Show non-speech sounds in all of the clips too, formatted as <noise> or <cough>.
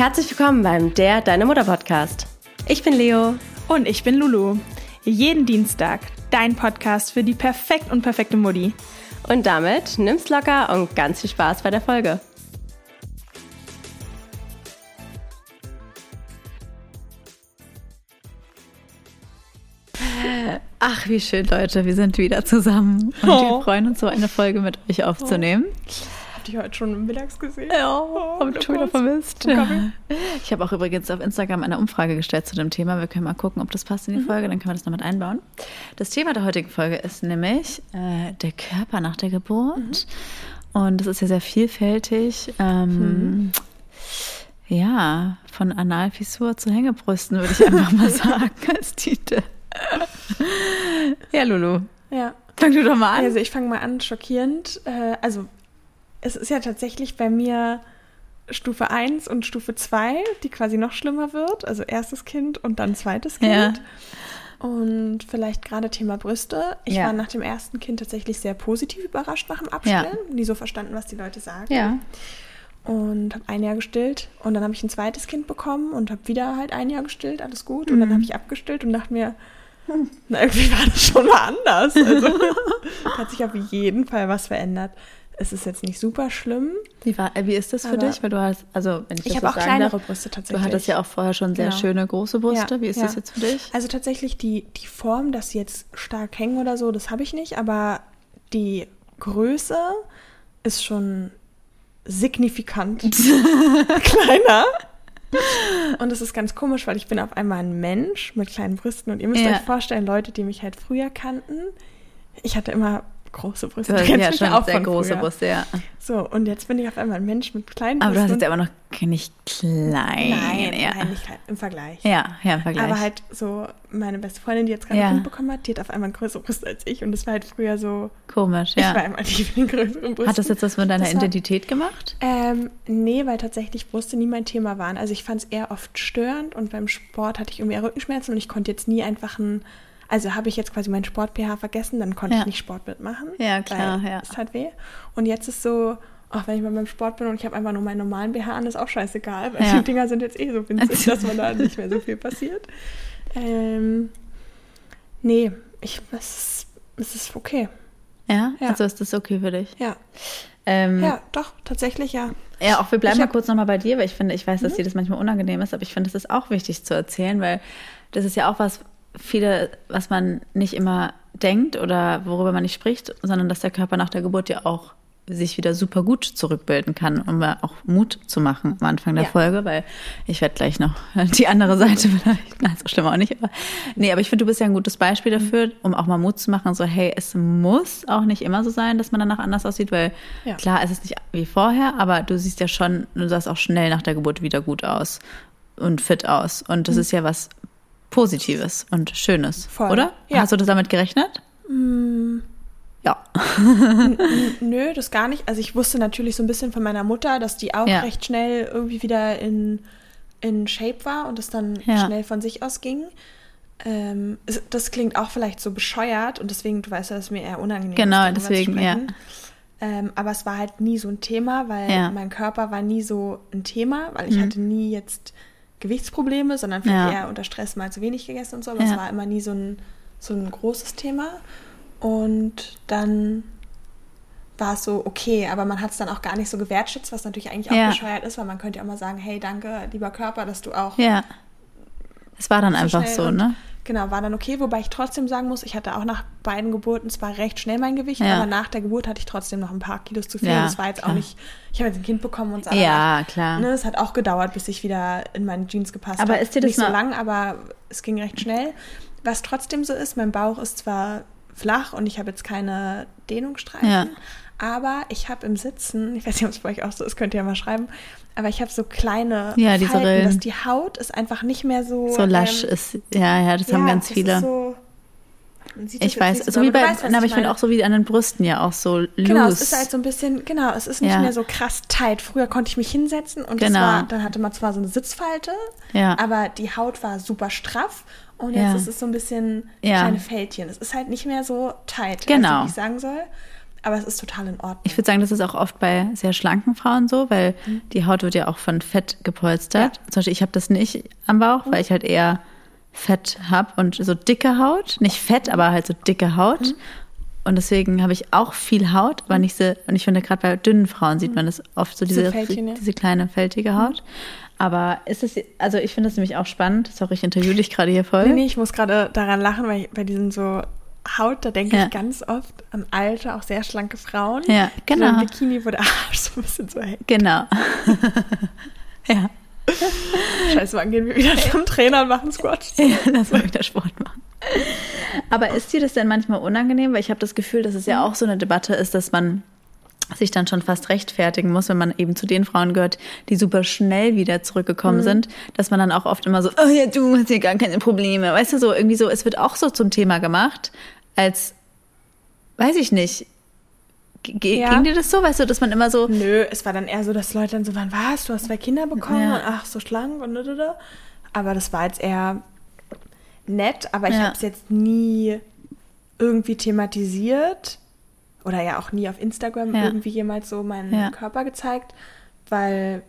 Herzlich willkommen beim Der Deine Mutter Podcast. Ich bin Leo. Und ich bin Lulu. Jeden Dienstag dein Podcast für die perfekt und perfekte Mutti. Und damit nimm's locker und ganz viel Spaß bei der Folge. Ach, wie schön, Leute. Wir sind wieder zusammen und Oh. wir freuen uns, so eine Folge mit euch aufzunehmen. Habt ihr heute schon mittags gesehen? Ja, Oh, hab ich schon wieder vermisst. Ich <laughs> habe auch übrigens auf Instagram eine Umfrage gestellt zu dem Thema. Wir können mal gucken, ob das passt in die Folge, dann können wir das noch mit einbauen. Das Thema der heutigen Folge ist nämlich äh, der Körper nach der Geburt. Und das ist ja sehr vielfältig. Ähm, Ja, von Analfissur zu Hängebrüsten, würde ich einfach mal <laughs> sagen als Titel. ja, Lulu, Ja. fang du doch mal an. Also ich fange mal an, schockierend. Äh, also es ist ja tatsächlich bei mir Stufe 1 und Stufe 2, die quasi noch schlimmer wird. Also erstes Kind und dann zweites Kind. Ja. Und vielleicht gerade Thema Brüste. Ich Ja. war nach dem ersten Kind tatsächlich sehr positiv überrascht nach dem Abstillen. Nie so verstanden, was die Leute sagen. Ja. Und habe ein Jahr gestillt. Und dann habe ich ein zweites Kind bekommen und habe wieder halt ein Jahr gestillt. Alles gut. Und dann habe ich abgestillt und dachte mir, na, irgendwie war das schon mal anders. Also <laughs> hat sich auf jeden Fall was verändert. Es ist jetzt nicht super schlimm. Wie, war, äh, wie ist das für dich? Weil du hast, also wenn ich, Ich habe so auch kleinere darf, Brüste du tatsächlich. hattest ja auch vorher schon sehr Genau. schöne große Brüste. Ja, wie ist ja. das jetzt für dich? Also tatsächlich die, die Form, dass sie jetzt stark hängen oder so, das habe ich nicht, aber die Größe ist schon signifikant <laughs> kleiner. Und es ist ganz komisch, weil ich bin auf einmal ein Mensch mit kleinen Brüsten und ihr müsst Ja. euch vorstellen, Leute, die mich halt früher kannten, ich hatte immer große Brüste. <laughs> Du ja schon auch sehr große früher. Brüste, ja. So, und jetzt bin ich auf einmal ein Mensch mit kleinen Aber du hast Brüsten. jetzt aber noch nicht klein. Nein, ja. nein, nicht klein, im Vergleich. Ja, ja, im Vergleich. Aber halt so, meine beste Freundin, die jetzt gerade Ja. ein Kind bekommen hat, die hat auf einmal größere Brüste als ich. Und das war halt früher so, Komisch, ich war ja. immer die mit den größeren Brüsten. Hat das jetzt was mit deiner war- Identität gemacht? Ähm, nee, weil tatsächlich Brüste nie mein Thema waren. Also ich fand es eher oft störend und beim Sport hatte ich irgendwie Rückenschmerzen und ich konnte jetzt nie einfach ein, also habe ich jetzt quasi meinen Sport-PH vergessen, dann konnte Ja. ich nicht Sport mitmachen. Ja, klar, ja. Es hat weh. Und jetzt ist so, auch wenn ich mal beim Sport bin und ich habe einfach nur meinen normalen BH an, ist auch scheißegal, weil Ja. die Dinger sind jetzt eh so winzig, <laughs> dass man da nicht mehr so viel passiert. Ähm, nee, ich, es, ist, es ist okay. Ja? Ja. Also ist das okay für dich? Ja, Ähm, ja, doch, tatsächlich ja. Ja, auch wir bleiben Ich mal hab- kurz nochmal bei dir, weil ich finde, ich weiß, dass dir das manchmal unangenehm ist, aber ich finde, es ist auch wichtig zu erzählen, weil das ist ja auch was, viele, was man nicht immer denkt oder worüber man nicht spricht, sondern dass der Körper nach der Geburt ja auch sich wieder super gut zurückbilden kann, um auch Mut zu machen am Anfang der Ja. Folge, weil ich werde gleich noch <laughs> die andere Seite vielleicht, nein, so schlimm auch nicht, aber nee, aber ich finde, du bist ja ein gutes Beispiel dafür, um auch mal Mut zu machen, so hey, es muss auch nicht immer so sein, dass man danach anders aussieht, weil Ja. klar, es ist nicht wie vorher, aber du siehst ja schon, du sahst auch schnell nach der Geburt wieder gut aus und fit aus und das ist ja was Positives und Schönes, Voll. oder? Ja. Hast du das damit gerechnet? Ja. Nö, das gar nicht. Also ich wusste natürlich so ein bisschen von meiner Mutter, dass die auch Ja. recht schnell irgendwie wieder in, in Shape war und es dann Ja. schnell von sich aus ging. Ähm, das klingt auch vielleicht so bescheuert und deswegen, du weißt ja, dass es mir eher unangenehm Genau, ist. deswegen, ja. Ähm, aber es war halt nie so ein Thema, weil Ja. mein Körper war nie so ein Thema, weil ich hatte nie jetzt Gewichtsprobleme, sondern vielleicht Ja. eher unter Stress mal zu wenig gegessen und so, aber Ja. es war immer nie so ein, so ein großes Thema. Und dann war es so, okay, aber man hat es dann auch gar nicht so gewertschätzt, was natürlich eigentlich auch Ja. bescheuert ist, weil man könnte ja auch mal sagen, hey, danke, lieber Körper, dass du auch Ja. Es war dann so einfach so, ne? Genau, war dann okay, wobei ich trotzdem sagen muss, ich hatte auch nach beiden Geburten zwar recht schnell mein Gewicht, Ja. aber nach der Geburt hatte ich trotzdem noch ein paar Kilos zu viel. Ja, das war jetzt klar. auch nicht, ich habe jetzt ein Kind bekommen und sah Ja, klar. Ne, es hat auch gedauert, bis ich wieder in meine Jeans gepasst Aber habe. ist dir das Nicht so lang, aber es ging recht schnell. Was trotzdem so ist, mein Bauch ist zwar flach und ich habe jetzt keine Dehnungsstreifen, Ja. Aber ich habe im Sitzen, ich weiß nicht, ob es bei euch auch so ist, könnt ihr ja mal schreiben, aber ich habe so kleine Ja, diese Falten, Rillen. dass die Haut ist einfach nicht mehr so So lasch ähm, ist, ja, ja, das haben ganz das viele. Ist so, ich weiß, so, so wie bei, weißt, aber ich finde auch so wie an den Brüsten ja auch so loose. Genau, es ist halt so ein bisschen, genau, es ist nicht Ja. mehr so krass tight. Früher konnte ich mich hinsetzen und Genau. war, dann hatte man zwar so eine Sitzfalte, Ja. aber die Haut war super straff und Ja. jetzt ist es so ein bisschen Ja. kleine Fältchen. Es ist halt nicht mehr so tight, Genau. als ich sagen soll. Aber es ist total in Ordnung. Ich würde sagen, das ist auch oft bei sehr schlanken Frauen so, weil mhm. die Haut wird ja auch von Fett gepolstert. Ja. Zum Beispiel, ich habe das nicht am Bauch, mhm. weil ich halt eher Fett habe und so dicke Haut. Nicht Fett, aber halt so dicke Haut. Mhm. Und deswegen habe ich auch viel Haut, aber nicht so, und ich finde gerade bei dünnen Frauen sieht man das oft so, diese, ja. diese kleine fältige Haut. Aber ist es, also ich finde das nämlich auch spannend. Sorry, ich interview dich gerade hier voll. Nee, nee, ich muss gerade daran lachen, weil bei diesen so Haut, da denke ja. ich ganz oft an alte, auch sehr schlanke Frauen. Ja, genau. So ein Bikini, wo der <laughs> Arsch so ein bisschen so hängt. Genau. <laughs> ja. Scheiße, wann gehen wir wieder zum Trainer und machen Squat? Ja, lass mal wieder Sport machen. Aber ist dir das denn manchmal unangenehm? Weil ich habe das Gefühl, dass es ja auch so eine Debatte ist, dass man sich dann schon fast rechtfertigen muss, wenn man eben zu den Frauen gehört, die super schnell wieder zurückgekommen mhm. sind, dass man dann auch oft immer so, oh ja, du hast hier gar keine Probleme. Weißt du, so irgendwie so, es wird auch so zum Thema gemacht, als, weiß ich nicht, G ja. Ging dir das so, weißt du, dass man immer so. Nö, es war dann eher so, dass Leute dann so waren, was, du hast zwei Kinder bekommen ja. und ach, so schlank und da, da, da. Aber das war jetzt eher nett, aber ich ja. habe es jetzt nie irgendwie thematisiert oder ja auch nie auf Instagram ja. irgendwie jemals so meinen ja. Körper gezeigt, weil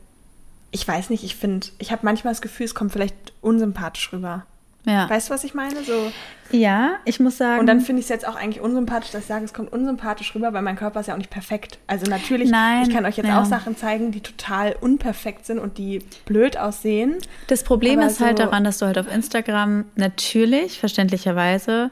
ich weiß nicht, ich finde, ich habe manchmal das Gefühl, es kommt vielleicht unsympathisch rüber. Ja. Weißt du, was ich meine? So. Ja, ich muss sagen. Und dann finde ich es jetzt auch eigentlich unsympathisch, dass ich sage, es kommt unsympathisch rüber, weil mein Körper ist ja auch nicht perfekt. Also natürlich, Nein, ich kann euch jetzt ja. auch Sachen zeigen, die total unperfekt sind und die blöd aussehen. Das Problem ist halt so halt daran, dass du halt auf Instagram natürlich, verständlicherweise,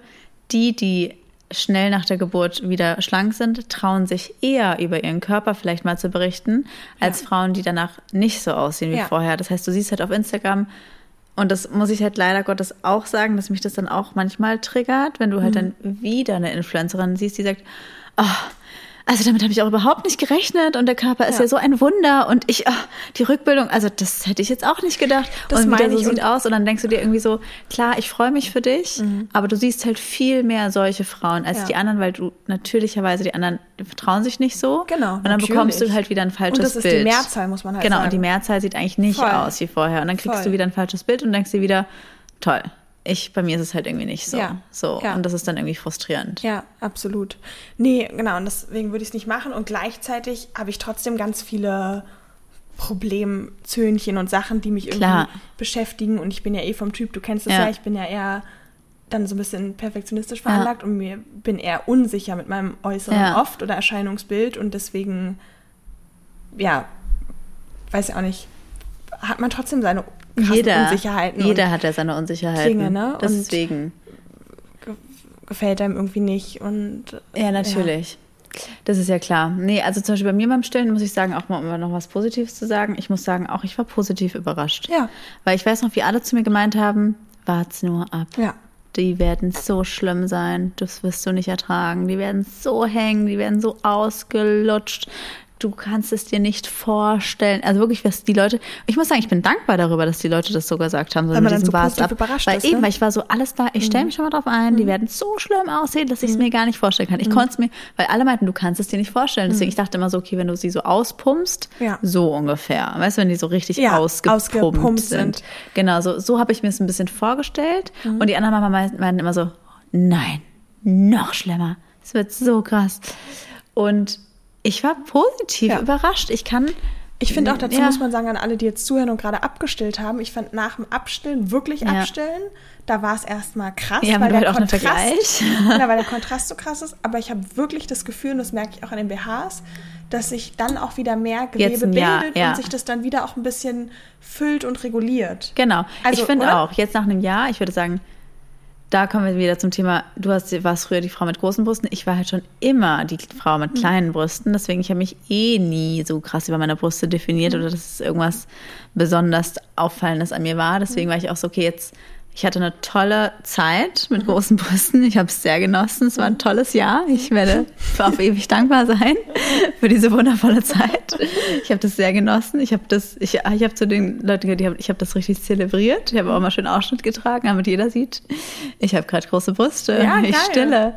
die, die schnell nach der Geburt wieder schlank sind, trauen sich eher über ihren Körper vielleicht mal zu berichten, als ja. Frauen, die danach nicht so aussehen wie ja. vorher. Das heißt, du siehst halt auf Instagram, und das muss ich halt leider Gottes auch sagen, dass mich das dann auch manchmal triggert, wenn du halt mhm. dann wieder eine Influencerin siehst, die sagt, oh, also damit habe ich auch überhaupt nicht gerechnet und der Körper ist ja, ja so ein Wunder und ich, oh, die Rückbildung, also das hätte ich jetzt auch nicht gedacht. Das und der so sieht aus und dann denkst du dir irgendwie so, klar, ich freue mich für dich, mhm. aber du siehst halt viel mehr solche Frauen als ja. die anderen, weil du natürlicherweise die anderen vertrauen sich nicht so. Genau. Und dann natürlich. bekommst du halt wieder ein falsches Bild. Und das ist Bild. die Mehrzahl, muss man halt genau, sagen. Genau, und die Mehrzahl sieht eigentlich nicht Voll. aus wie vorher. Und dann kriegst Voll. du wieder ein falsches Bild und denkst dir wieder, toll, ich, bei mir ist es halt irgendwie nicht so. Ja, so. Ja. Und das ist dann irgendwie frustrierend. Ja, absolut. Nee, genau. Und deswegen würde ich es nicht machen. Und gleichzeitig habe ich trotzdem ganz viele Problemzöhnchen und Sachen, die mich irgendwie Klar. beschäftigen. Und ich bin ja eh vom Typ, du kennst es ja. ja, ich bin ja eher dann so ein bisschen perfektionistisch veranlagt und mir bin eher unsicher mit meinem Äußeren oft oder Erscheinungsbild. Und deswegen, ja, weiß ich auch nicht, hat man trotzdem seine jeder, Unsicherheiten. Jeder hat ja seine Unsicherheiten. Dinge, ne? Deswegen. gefällt einem irgendwie nicht. Und, ja, natürlich. Ja. Das ist ja klar. Nee, also zum Beispiel bei mir beim Stillen muss ich sagen, auch mal um noch was Positives zu sagen. Ich muss sagen, auch ich war positiv überrascht. Ja. Weil ich weiß noch, wie alle zu mir gemeint haben, wart's nur ab. Ja. Die werden so schlimm sein, das wirst du nicht ertragen. Die werden so hängen, die werden so ausgelutscht du kannst es dir nicht vorstellen. Also wirklich, was die Leute, ich muss sagen, ich bin dankbar darüber, dass die Leute das so gesagt haben, so weil mit diesem so ab. Überrascht weil ist, eben, ne? weil ich war so alles da, ich stelle mich schon mal drauf ein, mhm. die werden so schlimm aussehen, dass ich es mhm. mir gar nicht vorstellen kann. Ich mhm. konnte es mir, weil alle meinten, du kannst es dir nicht vorstellen. Deswegen, mhm. ich dachte immer so, okay, wenn du sie so auspumpst, ja. so ungefähr. Weißt du, wenn die so richtig ja, ausgepumpt, ausgepumpt sind. sind. Genau, so, so habe ich mir es ein bisschen vorgestellt. Mhm. Und die anderen Mama meinten immer so, nein, noch schlimmer. Es wird so krass. Und ich war positiv ja. überrascht. Ich kann. Ich finde auch, dazu ja. muss man sagen, an alle, die jetzt zuhören und gerade abgestillt haben, ich fand nach dem Abstillen, wirklich ja. abstillen, da war es erstmal krass, ja, weil, der Kontrast, <laughs> ja, weil der <laughs> Kontrast so krass ist. Aber ich habe wirklich das Gefühl, und das merke ich auch an den BHs, dass sich dann auch wieder mehr Gewebe bildet Jahr, und sich das dann wieder auch ein bisschen füllt und reguliert. Genau. Also, ich finde auch, jetzt nach einem Jahr, ich würde sagen, da kommen wir wieder zum Thema, du hast, warst früher die Frau mit großen Brüsten, ich war halt schon immer die Frau mit mhm. kleinen Brüsten, deswegen ich habe mich eh nie so krass über meine Brüste definiert mhm. oder dass es irgendwas besonders Auffallendes an mir war, deswegen mhm. war ich auch so, okay, jetzt ich hatte eine tolle Zeit mit mhm. großen Brüsten. Ich habe es sehr genossen. Es war ein tolles Jahr. Ich werde auf ewig dankbar sein für diese wundervolle Zeit. Ich habe das sehr genossen. Ich habe das, ich, ich habe zu den Leuten gehört, ich habe das richtig zelebriert. Ich habe auch mal schön Ausschnitt getragen, damit jeder sieht, ich habe gerade große Brüste. Ja, ich geil. stille.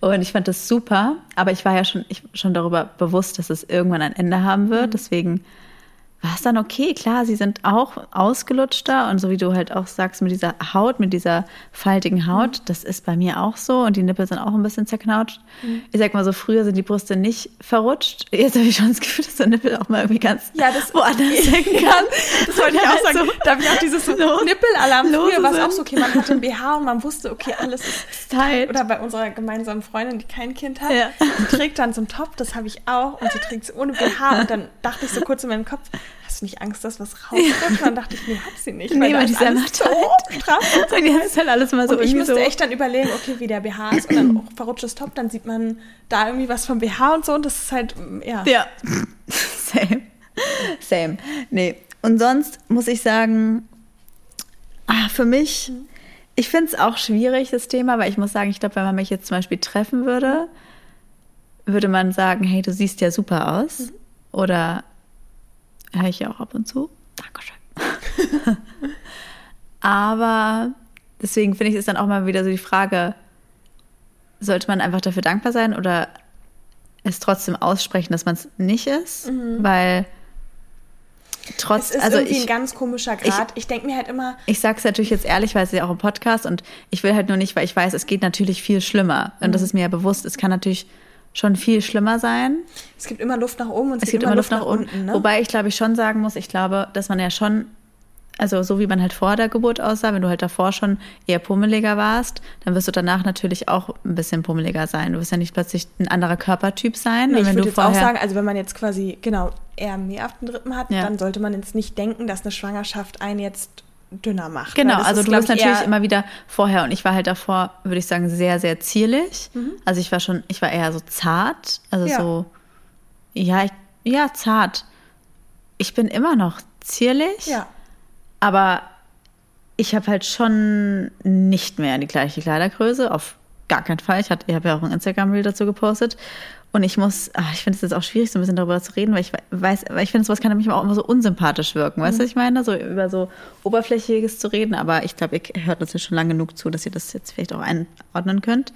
Und ich fand das super. Aber ich war ja schon, ich, schon darüber bewusst, dass es irgendwann ein Ende haben wird. Mhm. Deswegen war es dann okay. Klar, sie sind auch ausgelutschter und so wie du halt auch sagst, mit dieser Haut, mit dieser faltigen Haut, mhm. das ist bei mir auch so und die Nippel sind auch ein bisschen zerknautscht. Mhm. Ich sag mal so, früher sind die Brüste nicht verrutscht. Jetzt habe ich schon das Gefühl, dass der Nippel auch mal irgendwie ganz ja, das, woanders <laughs> hängen kann. Das wollte ich auch sagen. So, da habe ich auch dieses <laughs> so Nippelalarm. Früher war es auch so, okay, man hatte ein BH und man wusste, okay, alles <laughs> ist tight. Oder bei unserer gemeinsamen Freundin, die kein Kind hat, ja. die trägt dann so einen Top, das habe ich auch und sie trägt es ohne BH und dann dachte ich so kurz in meinem Kopf, hast du nicht Angst, dass was rauskommt? Ja. Und dann dachte ich, nee, hat sie nicht. Nee, weil, die ist einfach so hoch, <laughs> Und jetzt ist halt alles mal so Und ich musste so. echt dann überlegen, okay, wie der BH ist und dann <clears throat> auch verrutschtes Top, dann sieht man da irgendwie was vom BH und so und das ist halt, ja. Ja, <laughs> same. Same. Nee, und sonst muss ich sagen, ah, für mich, ich finde es auch schwierig, das Thema, weil ich muss sagen, ich glaube, wenn man mich jetzt zum Beispiel treffen würde, würde man sagen, hey, du siehst ja super aus. Mhm. Oder höre ich ja auch ab und zu. Dankeschön. <laughs> Aber deswegen finde ich es dann auch mal wieder so die Frage, sollte man einfach dafür dankbar sein oder es trotzdem aussprechen, dass man es nicht ist? Mhm. Weil trotz, es ist also irgendwie ich, ein ganz komischer Grad. Ich, ich denke mir halt immer. Ich sage es natürlich jetzt ehrlich, weil es ja auch im Podcast und ich will halt nur nicht, weil ich weiß, es geht natürlich viel schlimmer. Und mhm. das ist mir ja bewusst. Es kann natürlich schon viel schlimmer sein. Es gibt immer Luft nach oben und es, es gibt immer Luft, nach, unten. unten ne? Wobei ich glaube ich schon sagen muss, ich glaube, dass man ja schon, also so wie man halt vor der Geburt aussah, wenn du halt davor schon eher pummeliger warst, dann wirst du danach natürlich auch ein bisschen pummeliger sein. Du wirst ja nicht plötzlich ein anderer Körpertyp sein. Nee, ich würde jetzt auch sagen, also wenn man jetzt quasi genau eher mehr auf den Rippen hat, ja. dann sollte man jetzt nicht denken, dass eine Schwangerschaft einen jetzt dünner macht. Genau, also ist, du bist natürlich immer wieder vorher und ich war halt davor, würde ich sagen, sehr, sehr zierlich. Mhm. Also ich war schon, ich war eher so zart, also ja. so, ja, ich, ja, zart. Ich bin immer noch zierlich, ja. aber ich habe halt schon nicht mehr die gleiche Kleidergröße, auf gar keinen Fall. Ich, ich habe ja auch ein Instagram-Reel dazu gepostet. Und ich muss, ach, ich finde es jetzt auch schwierig, so ein bisschen darüber zu reden, weil ich weiß, weil ich finde, sowas kann nämlich auch immer so unsympathisch wirken. Weißt du, mhm. was ich meine? So über so Oberflächliches zu reden, aber ich glaube, ihr hört uns ja schon lange genug zu, dass ihr das jetzt vielleicht auch einordnen könnt.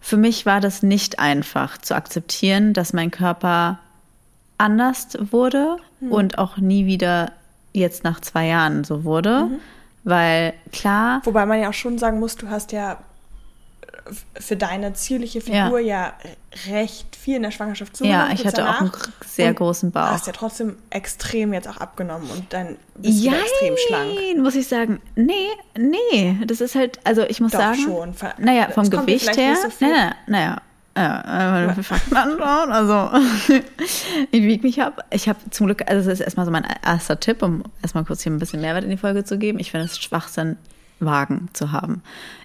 Für mich war das nicht einfach zu akzeptieren, dass mein Körper anders wurde mhm. und auch nie wieder jetzt nach zwei Jahren so wurde. Mhm. Weil klar. Wobei man ja auch schon sagen muss, du hast ja für deine zierliche Figur ja, ja recht viel in der Schwangerschaft zugenommen. Ja, ich hatte auch einen sehr großen Bauch. Du hast ja trotzdem extrem jetzt auch abgenommen und dann bist Jein, du extrem schlank. muss ich sagen. Nee, nee, das ist halt, also ich muss Doch, sagen. schon. Naja, vom Gewicht her. So naja, naja. Ja, äh, Fakten anschauen. Also, <laughs> ich wiege mich ab. Ich habe zum Glück, also das ist erstmal so mein erster Tipp, um erstmal kurz hier ein bisschen Mehrwert in die Folge zu geben. Ich finde es Schwachsinn, Wagen zu haben.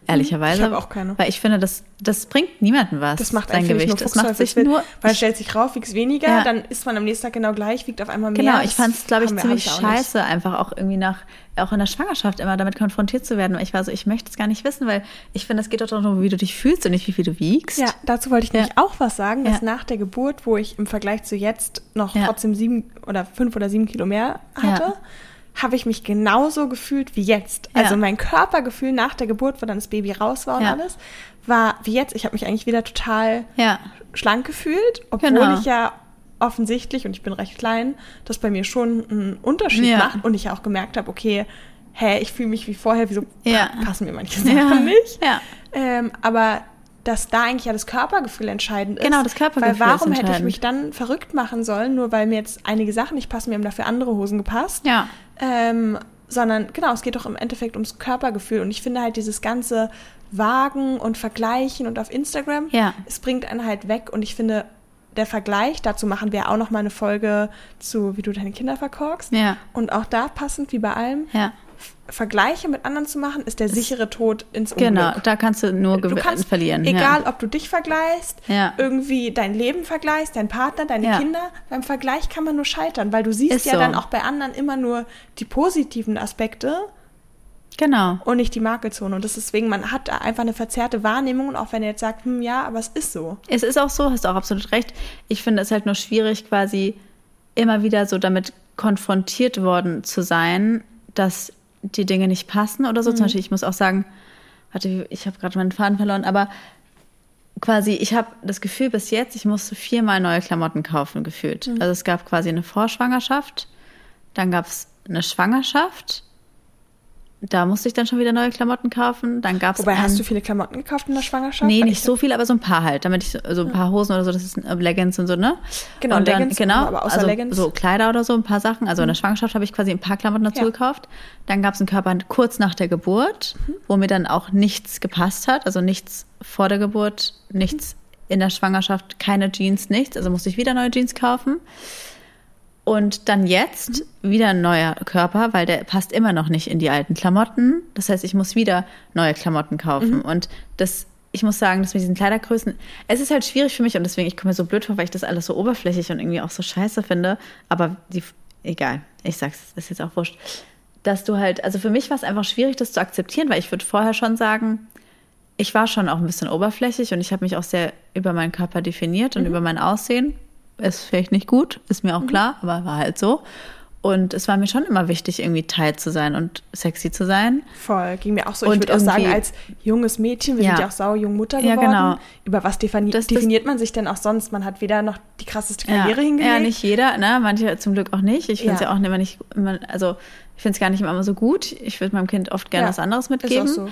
Ehrlicherweise. Ich habe auch keine. Weil ich finde, das, das bringt niemanden was. Das macht sein Gewicht. das macht sich nur. Weil es stellt sich rauf, wiegt weniger, ja. dann ist man am nächsten Tag genau gleich, wiegt auf einmal mehr. Genau, ich fand es, glaube ich, ziemlich scheiße, einfach auch irgendwie nach, auch in der Schwangerschaft immer damit konfrontiert zu werden. Weil ich war so, ich möchte es gar nicht wissen, weil ich finde, es geht doch darum, wie du dich fühlst und nicht, wie viel du wiegst. Ja, dazu wollte ich ja. nämlich auch was sagen, dass ja. nach der Geburt, wo ich im Vergleich zu jetzt noch trotzdem sieben oder fünf oder sieben Kilo mehr hatte, habe ich mich genauso gefühlt wie jetzt. Ja. Also mein Körpergefühl nach der Geburt, wo dann das Baby raus war und ja. alles, war wie jetzt. Ich habe mich eigentlich wieder total ja. schlank gefühlt, obwohl genau. ich ja offensichtlich, und ich bin recht klein, das bei mir schon einen Unterschied macht und ich ja auch gemerkt habe, okay, hä, ich fühle mich wie vorher, wieso passen mir manche Sachen nicht? Ähm, aber dass da eigentlich ja das Körpergefühl entscheidend ist. Genau, das Körpergefühl. Weil warum hätte ich mich dann verrückt machen sollen, nur weil mir jetzt einige Sachen nicht passen, mir haben dafür andere Hosen gepasst. Ja. Ähm, sondern genau, es geht doch im Endeffekt ums Körpergefühl. Und ich finde halt dieses ganze Wagen und Vergleichen und auf Instagram, ja. es bringt einen halt weg. Und ich finde, der Vergleich, dazu machen wir auch noch mal eine Folge zu, wie du deine Kinder verkorkst. Ja. Und auch da passend wie bei allem. Ja. Vergleiche mit anderen zu machen, ist der sichere Tod ins Unglück. Genau, da kannst du nur du kannst, verlieren. Egal, ja. ob du dich vergleichst, ja. irgendwie dein Leben vergleichst, deinen Partner, deine ja. Kinder, beim Vergleich kann man nur scheitern, weil du siehst ist ja so. dann auch bei anderen immer nur die positiven Aspekte. Genau. Und nicht die Makelzone. Und das ist deswegen, man hat einfach eine verzerrte Wahrnehmung, und auch wenn er jetzt sagt, hm, ja, aber es ist so. Es ist auch so, hast du auch absolut recht. Ich finde es halt nur schwierig, quasi immer wieder so damit konfrontiert worden zu sein, dass die Dinge nicht passen oder so. Mhm. Zum Beispiel, ich muss auch sagen, warte, ich habe gerade meinen Faden verloren, aber quasi, ich habe das Gefühl bis jetzt, ich musste viermal neue Klamotten kaufen, gefühlt. Mhm. Also es gab quasi eine Vorschwangerschaft, Dann gab es eine Schwangerschaft. Da musste ich dann schon wieder neue Klamotten kaufen. Dann gab's Wobei, hast du viele Klamotten gekauft in der Schwangerschaft? Nee, nicht ich- so viel, aber so ein paar halt. Damit ich so so ein paar Hosen oder so, das ist äh, Leggings und so, ne? Genau, und dann, Leggings, genau, aber außer also Leggings. so Kleider oder so, ein paar Sachen. Also in der Schwangerschaft habe ich quasi ein paar Klamotten dazu Ja. gekauft. Dann gab es einen Körper kurz nach der Geburt, wo mir dann auch nichts gepasst hat. Also nichts vor der Geburt, nichts in der Schwangerschaft, keine Jeans, nichts. Also musste ich wieder neue Jeans kaufen. Und dann jetzt wieder ein neuer Körper, weil der passt immer noch nicht in die alten Klamotten. Das heißt, ich muss wieder neue Klamotten kaufen. Und das, ich muss sagen, dass mit diesen Kleidergrößen, es ist halt schwierig für mich und deswegen, ich komme mir so blöd vor, weil ich das alles so oberflächlich und irgendwie auch so scheiße finde. Aber die, egal, ich sag's, ist jetzt auch wurscht. Dass du halt, also für mich war es einfach schwierig, das zu akzeptieren, weil ich würde vorher schon sagen, ich war schon auch ein bisschen oberflächlich und ich habe mich auch sehr über meinen Körper definiert und über mein Aussehen. Ist vielleicht nicht gut, ist mir auch klar, aber war halt so. Und es war mir schon immer wichtig, irgendwie tight zu sein und sexy zu sein. Voll, ging mir auch so. Und ich würde auch sagen, als junges Mädchen, wir Ja. sind ja auch sau jung Mutter Ja, geworden. genau. Über was defini Das- das- definiert man sich denn auch sonst? Man hat weder noch die krasseste Karriere ja, hingelegt. Ja, nicht jeder, ne? Manche zum Glück auch nicht. Ich finde es Ja. ja. auch immer nicht, immer, also ich finde es gar nicht immer so gut. Ich würde meinem Kind oft gerne Ja, was anderes ist auch mitgeben. so.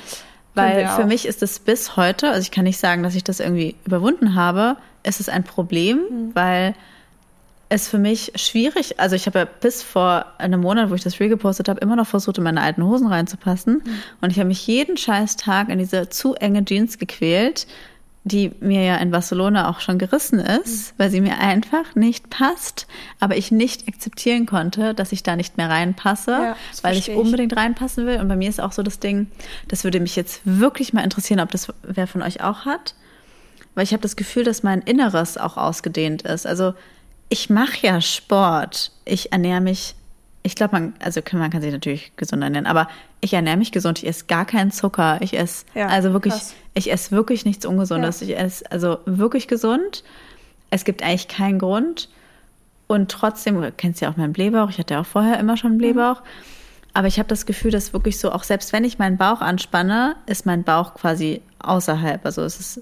Weil für auch. mich ist es bis heute, also ich kann nicht sagen, dass ich das irgendwie überwunden habe, ist es ein Problem, Mhm. weil es für mich schwierig, also ich habe ja bis vor einem Monat, wo ich das Reel gepostet habe, immer noch versucht, in meine alten Hosen reinzupassen. Mhm. Und ich habe mich jeden scheiß Tag in diese zu enge Jeans gequält, die mir ja in Barcelona auch schon gerissen ist, Mhm. weil sie mir einfach nicht passt, aber ich nicht akzeptieren konnte, dass ich da nicht mehr reinpasse, Ja, weil ich. unbedingt reinpassen will. Und bei mir ist auch so das Ding, das würde mich jetzt wirklich mal interessieren, ob das wer von euch auch hat, weil ich habe das Gefühl, dass mein Inneres auch ausgedehnt ist. Also ich mache ja Sport, ich ernähre mich, ich glaube, man, also kann- man kann sich natürlich gesund ernähren, aber ich ernähre mich gesund, ich esse gar keinen Zucker, ich esse, Ja, also wirklich, krass. ich esse wirklich nichts Ungesundes, ich esse also wirklich gesund. Es gibt eigentlich keinen Grund. Und trotzdem, du kennst ja auch meinen Blähbauch, ich hatte ja auch vorher immer schon einen Blähbauch. Aber ich habe das Gefühl, dass wirklich so, auch selbst wenn ich meinen Bauch anspanne, ist mein Bauch quasi außerhalb. Also es ist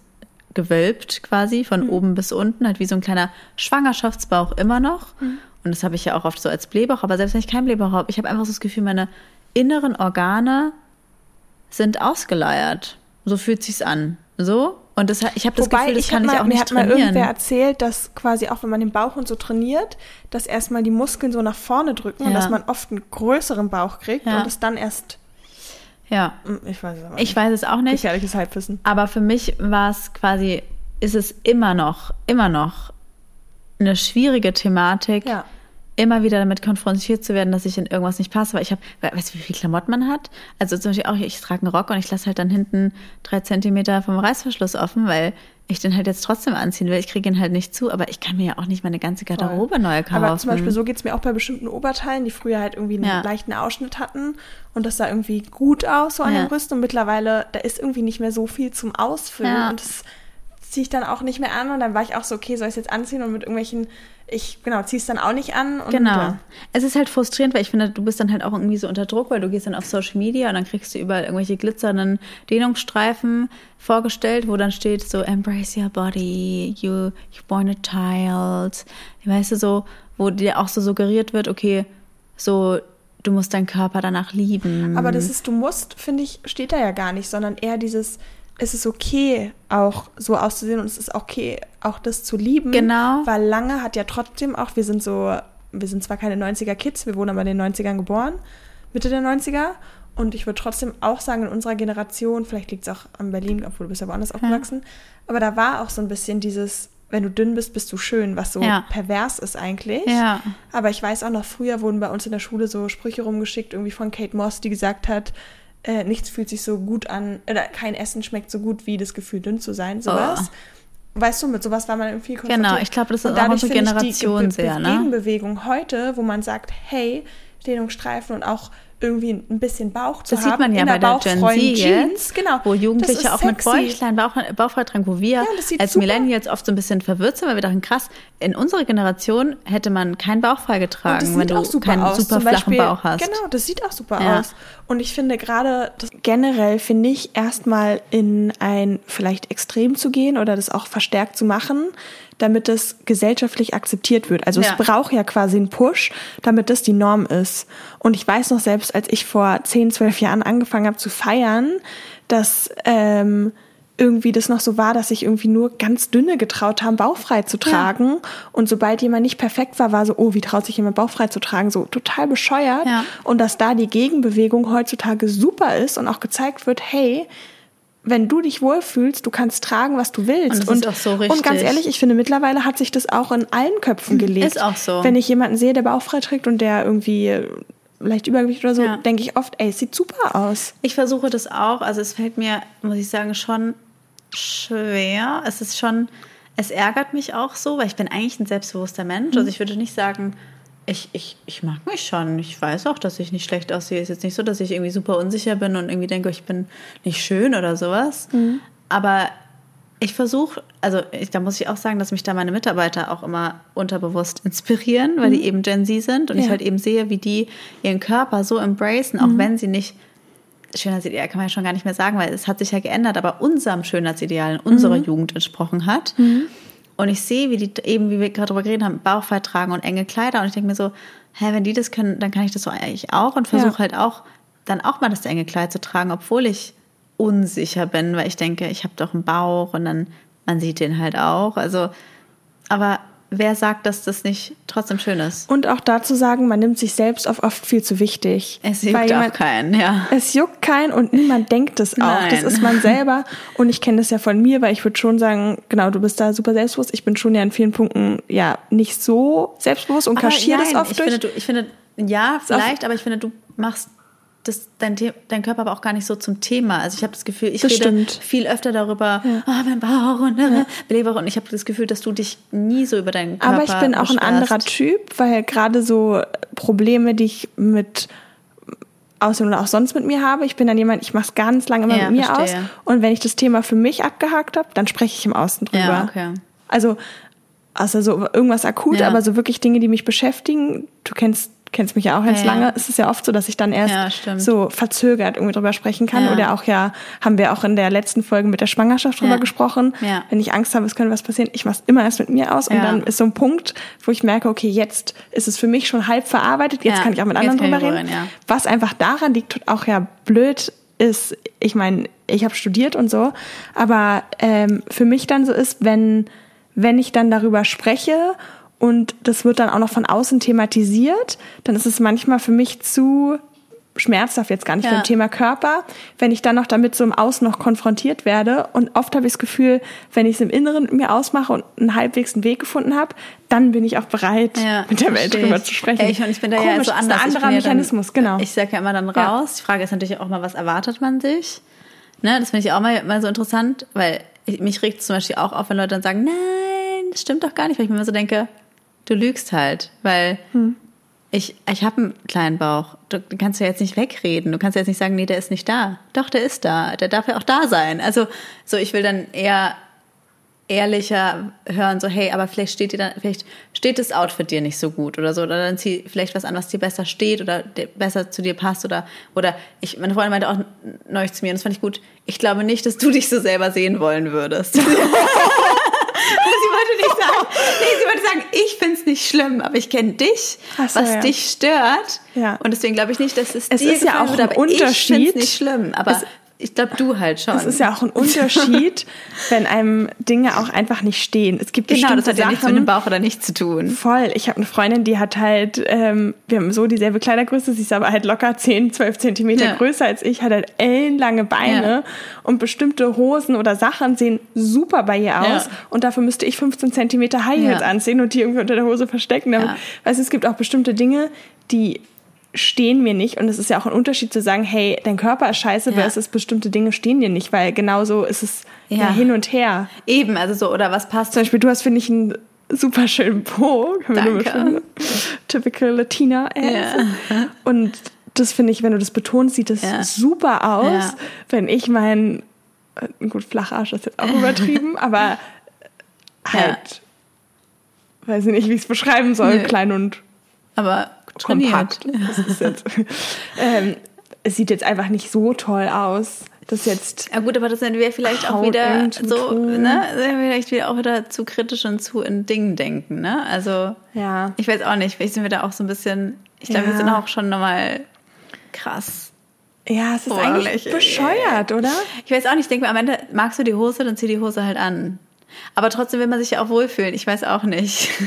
gewölbt quasi von oben bis unten, halt wie so ein kleiner Schwangerschaftsbauch immer noch. Und das habe ich ja auch oft so als Blähbauch. Aber selbst wenn ich keinen Blähbauch habe, ich habe einfach so das Gefühl, meine inneren Organe sind ausgeleiert. So fühlt sich's an. So. Und das, ich habe das Wobei, Gefühl, das ich kann hab ich mal, auch mir nicht hat mal trainieren. irgendwer erzählt, dass quasi auch wenn man den Bauch und so trainiert, dass erstmal die Muskeln so nach vorne drücken und Ja. dass man oft einen größeren Bauch kriegt Ja. und es dann erst, ja, Hm, ich weiß es aber ich nicht. weiß es auch nicht. Gefährliches Halbwissen. Aber für mich war es quasi, ist es immer noch, immer noch eine schwierige Thematik, Ja. immer wieder damit konfrontiert zu werden, dass ich in irgendwas nicht passe. Weil ich habe, weißt du, wie viel Klamotten man hat? Also zum Beispiel auch, ich trage einen Rock und ich lasse halt dann hinten drei Zentimeter vom Reißverschluss offen, weil ich den halt jetzt trotzdem anziehen will. Ich kriege ihn halt nicht zu, aber ich kann mir ja auch nicht meine ganze Garderobe neu kaufen. Aber zum Beispiel so geht es mir auch bei bestimmten Oberteilen, die früher halt irgendwie einen Ja. leichten Ausschnitt hatten und das sah irgendwie gut aus so an Ja. den Brüsten und mittlerweile, da ist irgendwie nicht mehr so viel zum Ausfüllen Ja. und das ziehe ich dann auch nicht mehr an und dann war ich auch so, okay, soll ich es jetzt anziehen und mit irgendwelchen, ich, genau, ziehe es dann auch nicht an. Und, Genau. ja. Es ist halt frustrierend, weil ich finde, du bist dann halt auch irgendwie so unter Druck, weil du gehst dann auf Social Media und dann kriegst du überall irgendwelche glitzernden Dehnungsstreifen vorgestellt, wo dann steht so embrace your body, you you born a child. Weißt du so, wo dir auch so suggeriert wird, okay, so du musst deinen Körper danach lieben. Aber das ist, du musst, finde ich, steht da ja gar nicht, sondern eher dieses, es ist okay, auch so auszusehen und es ist okay, auch das zu lieben. Genau. Weil lange hat ja trotzdem auch, wir sind so, wir sind zwar keine 90er-Kids, wir wurden aber in den 90ern geboren, Mitte der 90er. Und ich würde trotzdem auch sagen, in unserer Generation, vielleicht liegt es auch an Berlin, obwohl du bist ja woanders aufgewachsen, aber da war auch so ein bisschen dieses, wenn du dünn bist, bist du schön, was so Ja. pervers ist eigentlich. Ja. Aber ich weiß auch noch, früher wurden bei uns in der Schule so Sprüche rumgeschickt, irgendwie von Kate Moss, die gesagt hat, äh, nichts fühlt sich so gut an, oder kein Essen schmeckt so gut wie das Gefühl, dünn zu sein, sowas. Weißt du, mit sowas war man irgendwie konfrontiert. Oh. Genau, ich glaube, das ist auch unsere finde ich die Generation Be sehr, ne? Gegenbewegung heute, wo man sagt, hey, Dehnungsstreifen und auch irgendwie ein bisschen Bauch zu Das haben. sieht man ja in bei der Gen Z jetzt, genau. wo Das Jugendliche auch mit. Bäuchlein, Bauch, Bauchfrei tragen, wo wir Ja, das als Millennials oft so ein bisschen verwirrt sind, weil wir dachten, krass, in unserer Generation hätte man keinen Bauchfrei getragen, das wenn du keinen aus. super Zum flachen Beispiel, Bauch hast. Genau, das sieht auch super Ja. aus. Und ich finde gerade, das generell finde ich, erstmal in ein vielleicht Extrem zu gehen oder das auch verstärkt zu machen, damit es gesellschaftlich akzeptiert wird. Also Ja. es braucht ja quasi einen Push, damit das die Norm ist. Und ich weiß noch selbst, als ich vor 10, 12 Jahren angefangen habe zu feiern, dass ähm, irgendwie das noch so war, dass sich irgendwie nur ganz dünne getraut haben, bauchfrei zu tragen. Und sobald jemand nicht perfekt war, war so, oh, wie traut sich jemand bauchfrei zu tragen? So total bescheuert. Ja. Und dass da die Gegenbewegung heutzutage super ist und auch gezeigt wird, hey, wenn du dich wohlfühlst, du kannst tragen, was du willst. Und auch so Und ganz ehrlich, ich finde, mittlerweile hat sich das auch in allen Köpfen gelegt. Ist auch so. Wenn ich jemanden sehe, der bauchfrei trägt und der irgendwie äh, leicht Übergewicht oder so, Ja. denke ich oft, ey, es sieht super aus. Ich versuche das auch. Also es fällt mir, muss ich sagen, schon schwer. Es ist schon, es ärgert mich auch so, weil ich bin eigentlich ein selbstbewusster Mensch. Also ich würde nicht sagen, ich, ich, ich mag mich schon. Ich weiß auch, dass ich nicht schlecht aussehe. Es ist jetzt nicht so, dass ich irgendwie super unsicher bin und irgendwie denke, ich bin nicht schön oder sowas. Aber ich versuche, also ich, da muss ich auch sagen, dass mich da meine Mitarbeiter auch immer unterbewusst inspirieren, weil die eben Gen Z sind und ich Ja. halt eben sehe, wie die ihren Körper so embracen, auch wenn sie nicht Schönheitsideal kann man ja schon gar nicht mehr sagen, weil es hat sich ja geändert, aber unserem Schönheitsideal in unserer Jugend entsprochen hat. Und ich sehe, wie die eben, wie wir gerade darüber geredet haben, Bauchfrei tragen und enge Kleider. Und ich denke mir so, hä, wenn die das können, dann kann ich das so eigentlich auch und versuche Ja. halt auch, dann auch mal das enge Kleid zu tragen, obwohl ich unsicher bin, weil ich denke, ich habe doch einen Bauch und dann, man sieht den halt auch. Also, aber wer sagt, dass das nicht trotzdem schön ist? Und auch dazu sagen, man nimmt sich selbst oft viel zu wichtig. Es juckt auch jemand- keinen, ja. Es juckt keinen und niemand denkt es auch. Nein. Das ist man selber. Und ich kenne das ja von mir, weil ich würde schon sagen, genau, du bist da super selbstbewusst. Ich bin schon ja in vielen Punkten ja nicht so selbstbewusst und kaschiere das oft ich durch. Finde, du, ich finde, ja, vielleicht, aber ich finde, du machst das, dein, dein Körper aber auch gar nicht so zum Thema. Also ich habe das Gefühl, ich Das rede stimmt. viel öfter darüber, ah, mein Bauch und äh, Beleber und ich habe das Gefühl, dass du dich nie so über deinen Körper Aber ich bin auch ein beschwerst. anderer Typ, weil gerade so Probleme, die ich mit Aussehen oder auch sonst mit mir habe, ich bin dann jemand, ich mache es ganz lange immer Ja, mit mir verstehe. aus. Und wenn ich das Thema für mich abgehakt habe, dann spreche ich im Außen drüber. Ja, okay. Also, außer so irgendwas akut, Ja. aber so wirklich Dinge, die mich beschäftigen. Du kennst, kennst mich ja auch ganz Ja, ja. lange. Es ist ja oft so, dass ich dann erst Ja, so verzögert irgendwie drüber sprechen kann. Ja. Oder auch ja, haben wir auch in der letzten Folge mit der Schwangerschaft drüber Ja. gesprochen. Ja. Wenn ich Angst habe, es könnte was passieren, ich mache es immer erst mit mir aus. Und Ja. dann ist so ein Punkt, wo ich merke, okay, jetzt ist es für mich schon halb verarbeitet. Jetzt Ja, kann ich auch mit anderen drüber reden. ja. Was einfach daran liegt, auch ja blöd ist, ich meine, ich habe studiert und so, aber ähm, für mich dann so ist, wenn, wenn ich dann darüber spreche und das wird dann auch noch von außen thematisiert, dann ist es manchmal für mich zu schmerzhaft jetzt gar nicht Ja. beim Thema Körper, wenn ich dann noch damit so im Außen noch konfrontiert werde und oft habe ich das Gefühl, wenn ich es im Inneren mir ausmache und einen halbwegs einen Weg gefunden habe, dann bin ich auch bereit, Ja, mit der Welt drüber zu sprechen. Ja, ich, und ich bin da ja Komisch, so das ist anders. ein anderer ja Mechanismus, dann, genau. Ich sage ja immer dann Ja. raus. Die Frage ist natürlich auch mal, was erwartet man sich? Ne, das finde ich auch mal, mal so interessant, weil ich, mich regt es zum Beispiel auch auf, wenn Leute dann sagen, nein, das stimmt doch gar nicht, weil ich mir immer so denke, du lügst halt, weil Hm. ich, ich habe einen kleinen Bauch. Du kannst ja jetzt nicht wegreden. Du kannst ja jetzt nicht sagen, nee, der ist nicht da. Doch, der ist da. Der darf ja auch da sein. Also, so, ich will dann eher ehrlicher hören, so, hey, aber vielleicht steht dir dann, vielleicht steht das Outfit dir nicht so gut oder so, oder dann zieh vielleicht was an, was dir besser steht oder besser zu dir passt oder, oder ich, meine Freundin meinte auch neulich zu mir, und das fand ich gut, ich glaube nicht, dass du dich so selber sehen wollen würdest. <laughs> <laughs> sie wollte nicht sagen, nee, sie wollte sagen, ich find's nicht schlimm, aber ich kenne dich, so, was ja. dich stört. Ja. Und deswegen glaube ich nicht, dass es, Es dir ist ja auch ein aber Ich Unterschied. find's nicht schlimm, aber Es- ich glaube, du halt schon. Es ist ja auch ein Unterschied, <laughs> wenn einem Dinge auch einfach nicht stehen. Es gibt genau, bestimmte das hat ja Sachen, nichts mit dem Bauch oder nichts zu tun. Voll. Ich habe eine Freundin, die hat halt, ähm, wir haben so dieselbe Kleidergröße, sie ist aber halt locker 10, 12 Zentimeter Ja. größer als ich, hat halt ellenlange Beine Ja. und bestimmte Hosen oder Sachen sehen super bei ihr aus Ja. und dafür müsste ich 15 Zentimeter High Heels anziehen und die irgendwie unter der Hose verstecken. Damit, Ja. Weißt du, es gibt auch bestimmte Dinge, die stehen mir nicht und es ist ja auch ein Unterschied zu sagen, hey, dein Körper ist scheiße, Ja. versus bestimmte Dinge stehen dir nicht, weil genauso ist es ja, Ja. hin und her. Eben, also so, oder was passt Zum Beispiel, du hast, finde ich, einen super schönen Po. <laughs> Danke. Typical Latina ass. Und das finde ich, wenn du das betonst, sieht das Ja. super aus. Ja. Wenn ich mein, äh, gut, Flacharsch ist jetzt auch <laughs> übertrieben, aber halt, weiß ich nicht, wie ich es beschreiben soll, Nö. klein und aber. Kompakt. <laughs> Jetzt, ähm, es sieht jetzt einfach nicht so toll aus. das jetzt. Ja gut, aber das sind wir vielleicht auch wieder so, ne, sind wir vielleicht wieder auch wieder zu kritisch und zu in Dingen denken, ne? Also Ja. ich weiß auch nicht, vielleicht sind wir da auch so ein bisschen, ich glaube, wir Ja. sind auch schon nochmal krass. Ja, es ist eigentlich bescheuert, oder? Ich weiß auch nicht, ich denke mir, am Ende magst du die Hose, dann zieh die Hose halt an. Aber trotzdem will man sich ja auch wohlfühlen. Ich weiß auch nicht. <laughs>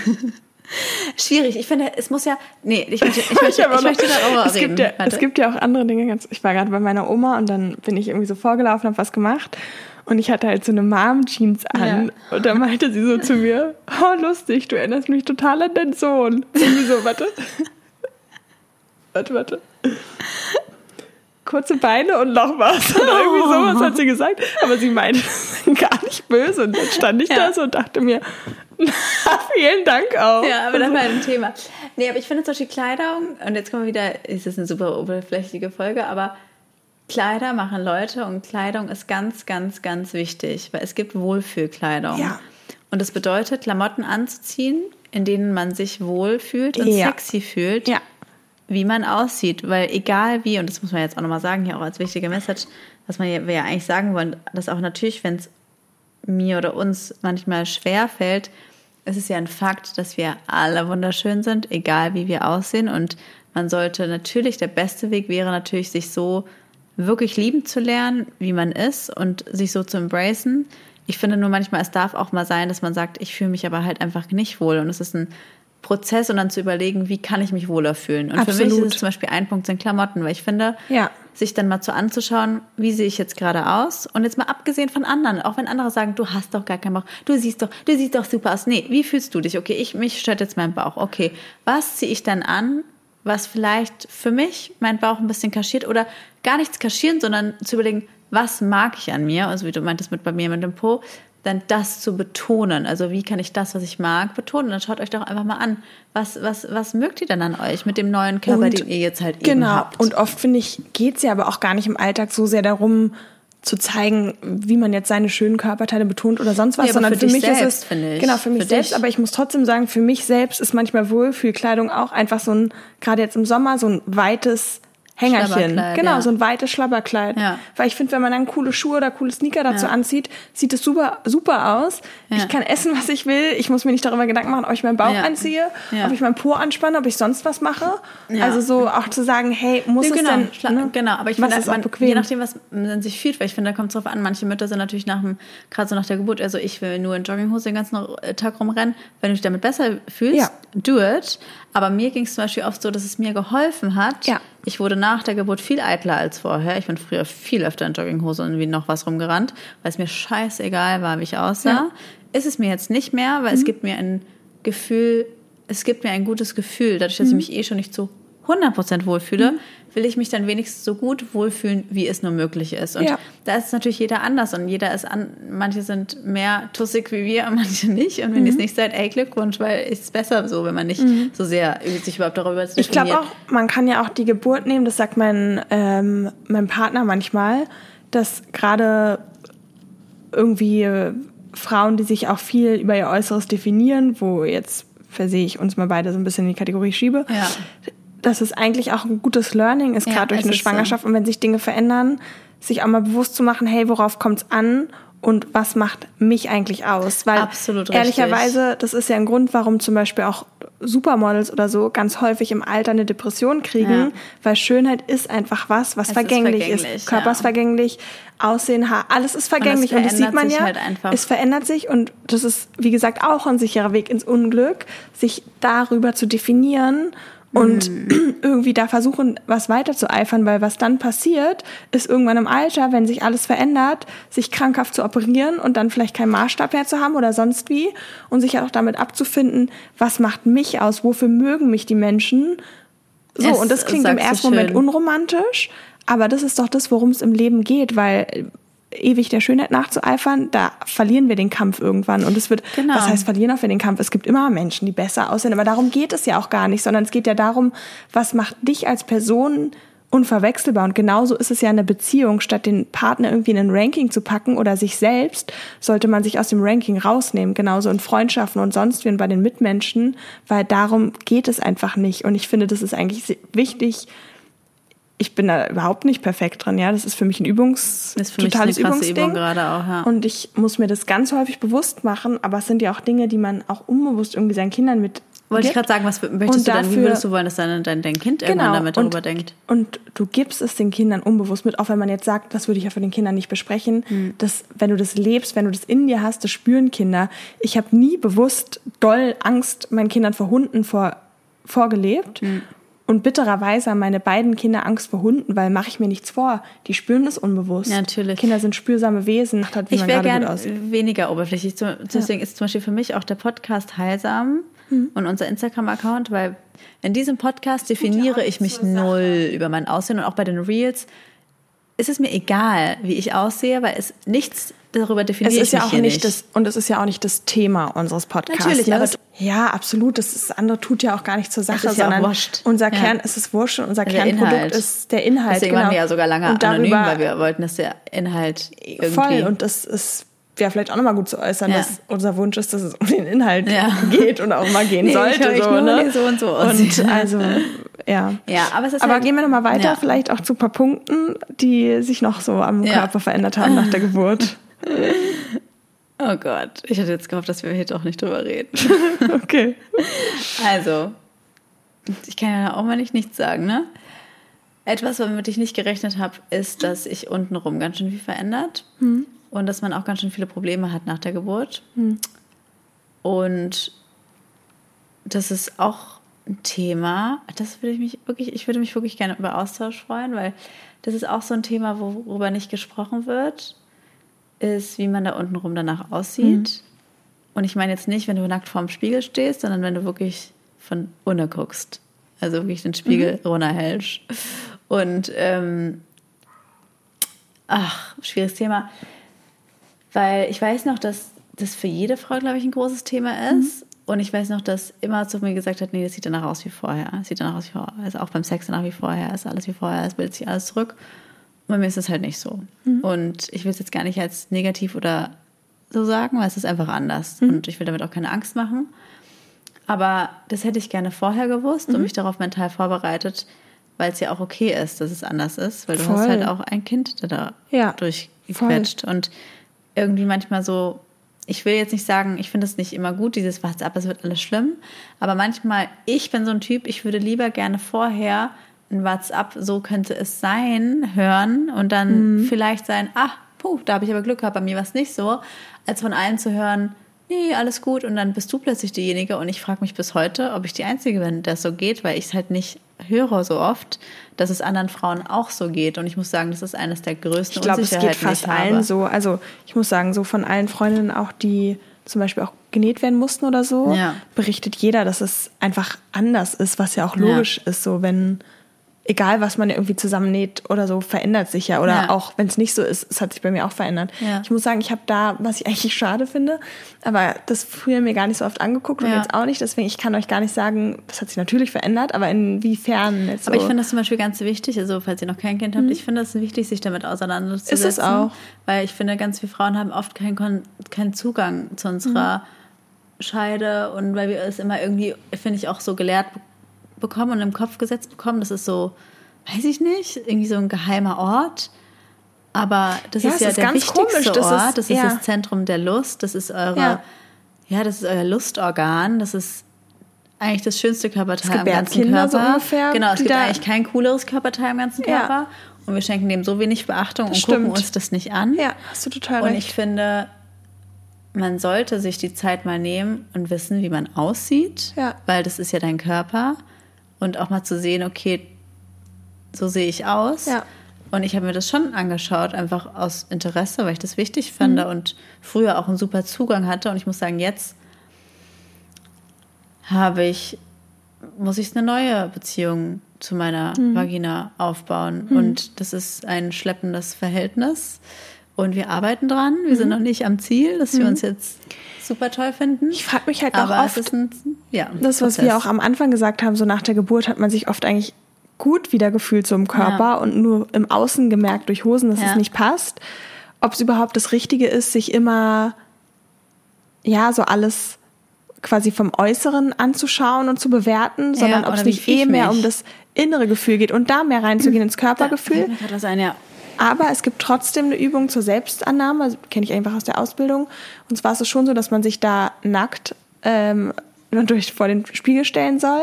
Schwierig. Ich finde, es muss ja. Nee, ich möchte, ich <laughs> möchte, ich noch- möchte darüber es reden. gibt, ja, Warte. es gibt ja auch andere Dinge. Ganz, ich war gerade bei meiner Oma und dann bin ich irgendwie so vorgelaufen, habe was gemacht. Und ich hatte halt so eine Mom-Jeans an. Und da meinte sie so zu <laughs> mir, oh lustig, du erinnerst mich total an deinen Sohn. Irgendwie so, warte. warte, warte. Kurze Beine und noch was. Oder irgendwie sowas hat sie gesagt. Aber sie meinte <laughs> gar nicht böse. Und dann stand ich Ja. da so und dachte mir, <laughs> vielen Dank auch. Ja, aber das war ein Thema. Nee, aber ich finde zum Beispiel Kleidung, und jetzt kommen wir wieder, ist eine super oberflächliche Folge, aber Kleider machen Leute und Kleidung ist ganz, ganz, ganz wichtig, weil es gibt Wohlfühlkleidung. Ja. Und das bedeutet, Klamotten anzuziehen, in denen man sich wohlfühlt und Ja. sexy fühlt, Ja. wie man aussieht. Weil egal wie, und das muss man jetzt auch nochmal sagen, hier auch als wichtige Message, was man ja, wir ja eigentlich sagen wollen, dass auch natürlich, wenn es mir oder uns manchmal schwer fällt, es ist ja ein Fakt, dass wir alle wunderschön sind, egal wie wir aussehen. Und man sollte natürlich, der beste Weg wäre natürlich, sich so wirklich lieben zu lernen, wie man ist und sich so zu embracen. Ich finde nur manchmal, es darf auch mal sein, dass man sagt, ich fühle mich aber halt einfach nicht wohl. Und es ist ein Prozess und dann zu überlegen, wie kann ich mich wohler fühlen. Und für mich Absolut. ist es zum Beispiel ein Punkt sind Klamotten, weil ich finde, Ja. sich dann mal so anzuschauen, wie sehe ich jetzt gerade aus? Und jetzt mal abgesehen von anderen, auch wenn andere sagen, du hast doch gar keinen Bauch, du siehst doch, du siehst doch super aus. Nee, wie fühlst du dich? Okay, ich, mich stört jetzt mein Bauch. Okay, was ziehe ich dann an, was vielleicht für mich meinen Bauch ein bisschen kaschiert oder gar nichts kaschieren, sondern zu überlegen, was mag ich an mir? Also wie du meintest mit bei mir mit dem Po, dann das zu betonen. Also wie kann ich das, was ich mag, betonen? Dann schaut euch doch einfach mal an, was, was, was mögt ihr denn an euch mit dem neuen Körper, Und- den ihr jetzt halt eben Genau. habt? Und oft finde ich, geht es ja aber auch gar nicht im Alltag so sehr darum, zu zeigen, wie man jetzt seine schönen Körperteile betont oder sonst was, Ja, sondern für für, mich ist selbst, es finde ich. genau für mich Für selbst. dich. Aber ich muss trotzdem sagen, für mich selbst ist manchmal Wohlfühlkleidung auch einfach so ein gerade jetzt im Sommer so ein weites Hängerchen, genau ja. so ein weites Schlabberkleid. Ja. Weil ich finde, wenn man dann coole Schuhe oder coole Sneaker dazu Ja. anzieht, sieht es super super aus. Ja. Ich kann essen, was ich will. Ich muss mir nicht darüber Gedanken machen, ob ich meinen Bauch anziehe, ob ich meinen Po anspanne, ob ich sonst was mache. Ja. Also so auch zu sagen, hey, muss Nee, es genau, denn schla- ne? genau, aber ich finde, man, bequem? je nachdem, was man sich fühlt, weil ich finde, da kommt es drauf an. Manche Mütter sind natürlich nach dem, gerade so nach der Geburt, also ich will nur in Jogginghose den ganzen Tag rumrennen. Wenn du dich damit besser fühlst, Ja. do it. Aber mir ging es zum Beispiel oft so, dass es mir geholfen hat. Ja. Ich wurde nach der Geburt viel eitler als vorher. Ich bin früher viel öfter in Jogginghose und wie noch was rumgerannt, weil es mir scheißegal war, wie ich aussah. Ja. Mhm. Ist es mir jetzt nicht mehr, weil es gibt mir ein Gefühl, es gibt mir ein gutes Gefühl, dadurch, Mhm. dass ich mich eh schon nicht so 100% wohlfühle, will ich mich dann wenigstens so gut wohlfühlen, wie es nur möglich ist. Und Ja. da ist natürlich jeder anders und jeder ist an, manche sind mehr tussig wie wir, <laughs> manche nicht. Und wenn Mhm. ihr es nicht seid, ey, Glückwunsch, weil es ist besser so, wenn man nicht so sehr sich überhaupt darüber Ich glaube auch, man kann ja auch die Geburt nehmen, das sagt mein, ähm, mein Partner manchmal, dass gerade irgendwie äh, Frauen, die sich auch viel über ihr Äußeres definieren, wo jetzt versehe ich uns mal beide so ein bisschen in die Kategorie schiebe, Ja. Dass es eigentlich auch ein gutes Learning ist, Ja, gerade durch eine ist so. Schwangerschaft. Und wenn sich Dinge verändern, sich auch mal bewusst zu machen, hey, worauf kommt es an? Und was macht mich eigentlich aus? Weil Absolut richtig. ehrlicherweise, das ist ja ein Grund, warum zum Beispiel auch Supermodels oder so ganz häufig im Alter eine Depression kriegen, Ja. weil Schönheit ist einfach was, was ist vergänglich ist. vergänglich, Körper ja. ist vergänglich, Aussehen, Haar, alles ist vergänglich. Und das, verändert sieht man ja. halt. Es verändert sich und das ist, wie gesagt, auch ein sicherer Weg ins Unglück, sich darüber zu definieren und Mhm. <clears throat> irgendwie da versuchen, was weiter zu eifern, weil was dann passiert, ist irgendwann im Alter, wenn sich alles verändert, sich krankhaft zu operieren und dann vielleicht keinen Maßstab mehr zu haben oder sonst wie und sich auch damit abzufinden, was macht mich aus, wofür mögen mich die Menschen. So, Es- und das klingt im ersten Moment unromantisch, aber das ist doch das, worum es im Leben geht, weil ewig der Schönheit nachzueifern, da verlieren wir den Kampf irgendwann. Und es wird, Genau. was heißt verlieren auch wir den Kampf? Es gibt immer Menschen, die besser aussehen, aber darum geht es ja auch gar nicht, sondern es geht ja darum, was macht dich als Person unverwechselbar. Und genauso ist es ja in der Beziehung. Statt den Partner irgendwie in ein Ranking zu packen oder sich selbst, sollte man sich aus dem Ranking rausnehmen. Genauso in Freundschaften und sonst wie und bei den Mitmenschen, weil darum geht es einfach nicht. Und ich finde, das ist eigentlich wichtig, ich bin da überhaupt nicht perfekt drin, ja. Das ist für mich ein Übungs, Ist für mich totales eine krasse Übungsding. Übung gerade auch, ja. Und ich muss mir das ganz häufig bewusst machen, aber es sind ja auch Dinge, die man auch unbewusst irgendwie seinen Kindern mit. Wollte ich gerade sagen, was möchtest Und du denn, wie dafür- würdest du wollen, dass dein, dein, dein Kind irgendwann damit und, darüber denkt? Und du gibst es den Kindern unbewusst mit, auch wenn man jetzt sagt, das würde ich ja für den Kindern nicht besprechen. Hm. Das, wenn du das lebst, wenn du das in dir hast, das spüren Kinder. Ich habe nie bewusst doll Angst meinen Kindern vor Hunden vor, vorgelebt. Hm. Und bittererweise haben meine beiden Kinder Angst vor Hunden, weil mache ich mir nichts vor. Die spüren das unbewusst. Ja, natürlich. Kinder sind spürsame Wesen. Halt, wie Ich wäre gerade gut gern weniger oberflächlich. Deswegen ist zum Beispiel für mich auch der Podcast heilsam Hm. und unser Instagram-Account, weil in diesem Podcast definiere ich mich null über mein Aussehen und auch bei den Reels ist es mir egal, wie ich aussehe, weil es nichts darüber Es definiert ist ja mich auch nicht das, und es ist ja auch nicht das Thema unseres Podcasts. Natürlich, ne? aber- Das- ja, absolut. Das, ist, das andere tut ja auch gar nicht zur Sache, ist ja sondern wurscht. unser Ja. Kern ist es wurscht und unser Der Kernprodukt Inhalt. ist der Inhalt. Deswegen genau. waren wir ja sogar lange und anonym, darüber, weil wir wollten, dass der Inhalt irgendwie... voll und das ist wäre vielleicht auch nochmal gut zu äußern, Ja. dass unser Wunsch ist, dass es um den Inhalt Ja. geht und auch mal gehen <laughs> Nee, ich sollte. ich so, ne? so und so Und aussieht. also, ja. Ja, aber es ist Aber halt- gehen wir nochmal weiter, Ja. vielleicht auch zu ein paar Punkten, die sich noch so am Ja. Körper verändert haben nach der Geburt. <laughs> Oh Gott, ich hatte jetzt gehofft, dass wir hier doch nicht drüber reden. <laughs> Okay. Also, ich kann ja auch mal nicht nichts sagen, ne? Etwas, womit ich nicht gerechnet habe, ist, dass sich untenrum ganz schön viel verändert und dass man auch ganz schön viele Probleme hat nach der Geburt. Und das ist auch ein Thema, das würde ich mich wirklich, ich würde mich wirklich gerne über Austausch freuen, weil das ist auch so ein Thema, worüber nicht gesprochen wird, ist, wie man da untenrum danach aussieht. Und ich meine jetzt nicht, wenn du nackt vorm Spiegel stehst, sondern wenn du wirklich von unten guckst. Also wirklich den Spiegel runterhältst. Und ähm, ach, schwieriges Thema. Weil ich weiß noch, dass das für jede Frau, glaube ich, ein großes Thema ist. Und ich weiß noch, dass immer zu mir gesagt hat, nee, das sieht danach aus wie vorher. Das sieht danach aus wie vorher. Also auch beim Sex danach wie vorher. Ist alles wie vorher. Es bildet sich alles zurück. Bei mir ist es halt nicht so. Und ich will es jetzt gar nicht als negativ oder so sagen, weil es ist einfach anders. Und ich will damit auch keine Angst machen. Aber das hätte ich gerne vorher gewusst und mich darauf mental vorbereitet, weil es ja auch okay ist, dass es anders ist, weil du hast halt auch ein Kind da, da Ja, durchgequetscht. und irgendwie manchmal so, ich will jetzt nicht sagen, ich finde es nicht immer gut, dieses WhatsApp, es wird alles schlimm, aber manchmal, ich bin so ein Typ, ich würde lieber gerne vorher ein WhatsApp, so könnte es sein, hören und dann Mhm. vielleicht sein, ach, puh, da habe ich aber Glück gehabt, bei mir war es nicht so, als von allen zu hören, nee, alles gut und dann bist du plötzlich diejenige und ich frage mich bis heute, ob ich die Einzige bin, der es so geht, weil ich es halt nicht höre so oft, dass es anderen Frauen auch so geht und ich muss sagen, das ist eines der größten Ich glaube, es Unsicherheiten, geht fast ich allen so. Also ich muss sagen, so von allen Freundinnen auch, die zum Beispiel auch genäht werden mussten oder so, Ja. berichtet jeder, dass es einfach anders ist, was ja auch logisch ist, so wenn egal was man irgendwie zusammennäht oder so, verändert sich ja. Oder Ja. auch wenn es nicht so ist, es hat sich bei mir auch verändert. Ja. Ich muss sagen, ich habe da, was ich <laughs> eigentlich schade finde, aber das früher mir gar nicht so oft angeguckt und Ja. jetzt auch nicht. Deswegen, ich kann euch gar nicht sagen, das hat sich natürlich verändert, aber inwiefern jetzt so. Aber ich finde das zum Beispiel ganz wichtig, also falls ihr noch kein Kind habt, ich finde es wichtig, sich damit auseinanderzusetzen. Mhm. Ist es auch. Weil ich finde, ganz viele Frauen haben oft keinen, Kon keinen Zugang zu unserer Mhm. Scheide und weil wir es immer irgendwie, finde ich, auch so gelehrt be- bekommen und im Kopf gesetzt bekommen. Das ist so, weiß ich nicht, irgendwie so ein geheimer Ort. Aber das Ja, ist ja ist der ganz wichtigste komisch, das Ort. ist- das ist ja. das Zentrum der Lust. Das ist eure, Ja. ja. das ist euer Lustorgan. Das ist eigentlich das schönste Körperteil am ganzen so Körper. ungefähr, genau, es gibt eigentlich kein cooleres Körperteil im ganzen. Körper. Und wir schenken dem so wenig Beachtung und stimmt. gucken uns das nicht an. ja, hast du total Und recht. ich finde, man sollte sich die Zeit mal nehmen und wissen, wie man aussieht, Ja. weil das ist ja dein Körper. Und auch mal zu sehen, okay, so sehe ich aus. Ja. Und ich habe mir das schon angeschaut, einfach aus Interesse, weil ich das wichtig fand Mhm. und früher auch einen super Zugang hatte. Und ich muss sagen, jetzt habe ich, muss ich eine neue Beziehung zu meiner Mhm. Vagina aufbauen. Und das ist ein schleppendes Verhältnis. Und wir arbeiten dran. Wir sind noch nicht am Ziel, dass wir uns jetzt super toll finden. Mhm. Ich frage mich halt auch Aber oft, es ist ein, ja, Das, was Prozess. wir auch am Anfang gesagt haben, so nach der Geburt hat man sich oft eigentlich gut wieder gefühlt so im Körper Ja. und nur im Außen gemerkt durch Hosen, dass Ja. es nicht passt. Ob es überhaupt das Richtige ist, sich immer, ja, so alles quasi vom Äußeren anzuschauen und zu bewerten, sondern Ja, ob es nicht eh mehr mich? um das innere Gefühl geht und da mehr reinzugehen <clears throat> ins Körpergefühl. Gerade was ein, ja. Aber es gibt trotzdem eine Übung zur Selbstannahme, also kenne ich einfach aus der Ausbildung. Und zwar ist es schon so, dass man sich da nackt ähm, <laughs> durch vor den Spiegel stellen soll.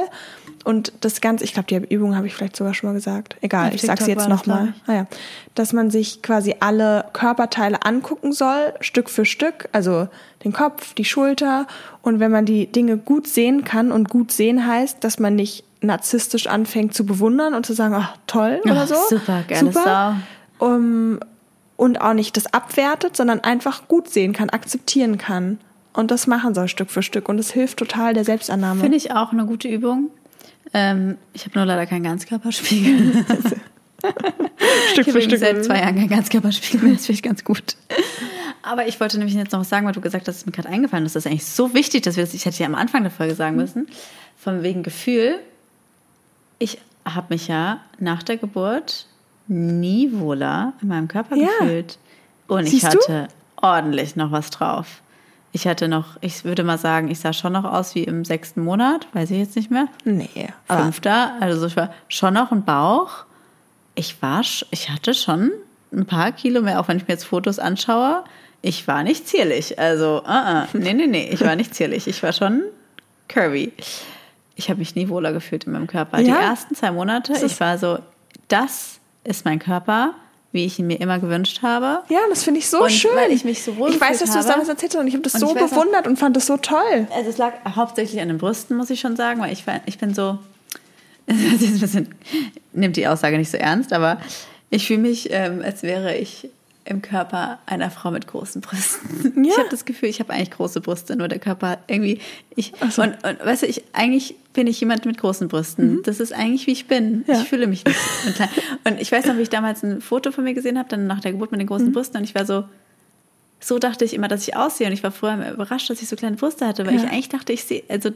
Und das Ganze, ich glaube, die Übung habe ich vielleicht sogar schon mal gesagt. Egal, Auf ich sage TikTok sie jetzt nochmal. Ah, ja. Dass man sich quasi alle Körperteile angucken soll, Stück für Stück. Also den Kopf, die Schulter. Und wenn man die Dinge gut sehen kann, und gut sehen heißt, dass man nicht narzisstisch anfängt zu bewundern und zu sagen, ach toll oder Ach, so. super, geile Sau. Um, und auch nicht das abwertet, sondern einfach gut sehen kann, akzeptieren kann. Und das machen soll Stück für Stück. Und es hilft total der Selbstannahme. Finde ich auch eine gute Übung. Ähm, ich habe nur leider keinen Ganzkörperspiegel. <laughs> Stück Ich habe übrigens seit zwei Jahren keinen Ganzkörperspiegel mehr. Das finde ich ganz gut. Aber ich wollte nämlich jetzt noch was sagen, weil du gesagt hast, es ist mir gerade eingefallen ist. Das ist eigentlich so wichtig, dass wir das, ich hätte ja am Anfang der Folge sagen müssen, von wegen Gefühl. Ich habe mich ja nach der Geburt nie wohler in meinem Körper Ja. gefühlt. Und ich Siehst du? hatte ordentlich noch was drauf. Ich hatte noch, ich würde mal sagen, ich sah schon noch aus wie im sechsten Monat, weiß ich jetzt nicht mehr. Nee, Fünfter, also ich war schon noch ein Bauch. Ich war, ich hatte schon ein paar Kilo mehr, auch wenn ich mir jetzt Fotos anschaue. Ich war nicht zierlich. Also, uh -uh. nee, nee, nee, ich war nicht zierlich. Ich war schon curvy. Ich habe mich nie wohler gefühlt in meinem Körper. Die Ja? ersten zwei Monate, ich war so, das ist mein Körper, wie ich ihn mir immer gewünscht habe. ja, das finde ich so Und schön. weil ich mich so wohl Ich weiß, dass du es damals erzählt hast und ich habe das Und so weiß auch- bewundert und fand das so toll. Also es lag hauptsächlich an den Brüsten, muss ich schon sagen, weil ich, ich bin so, <laughs> das ist ein bisschen, nimmt die Aussage nicht so ernst, aber ich fühle mich, ähm, als wäre ich im Körper einer Frau mit großen Brüsten. <laughs> Ja. Ich habe das Gefühl, ich habe eigentlich große Brüste, nur der Körper irgendwie, ich, so. und, und weißt du, ich, eigentlich bin ich jemand mit großen Brüsten. Das ist eigentlich, wie ich bin. Mhm. Ja. Ich fühle mich nicht so klein. Und ich weiß noch, wie ich damals ein Foto von mir gesehen habe, dann nach der Geburt mit den großen Mhm. Brüsten und ich war so, so dachte ich immer, dass ich aussehe. Und ich war früher überrascht, dass ich so kleine Brüste hatte, weil Ja. ich eigentlich dachte, ich sehe, also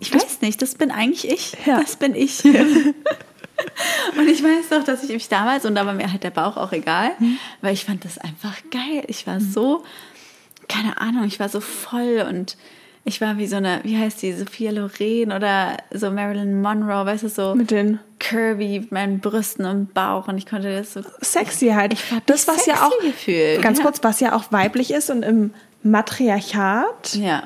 ich weiß nicht, das bin eigentlich ich. Ja. Das bin ich. <laughs> und ich weiß doch, dass ich mich damals, und da war mir halt der Bauch auch egal, Mhm. weil ich fand das einfach geil. Ich war so, keine Ahnung, ich war so voll und ich war wie so eine, wie heißt die, Sophia Loren oder so Marilyn Monroe, weißt du, so Mit den mit meinen Brüsten und Bauch und ich konnte das so sexy halt. Ich hab das, was ja sexy auch, gefühlt, ganz ja. kurz, was ja auch weiblich ist und im Matriarchat, ja.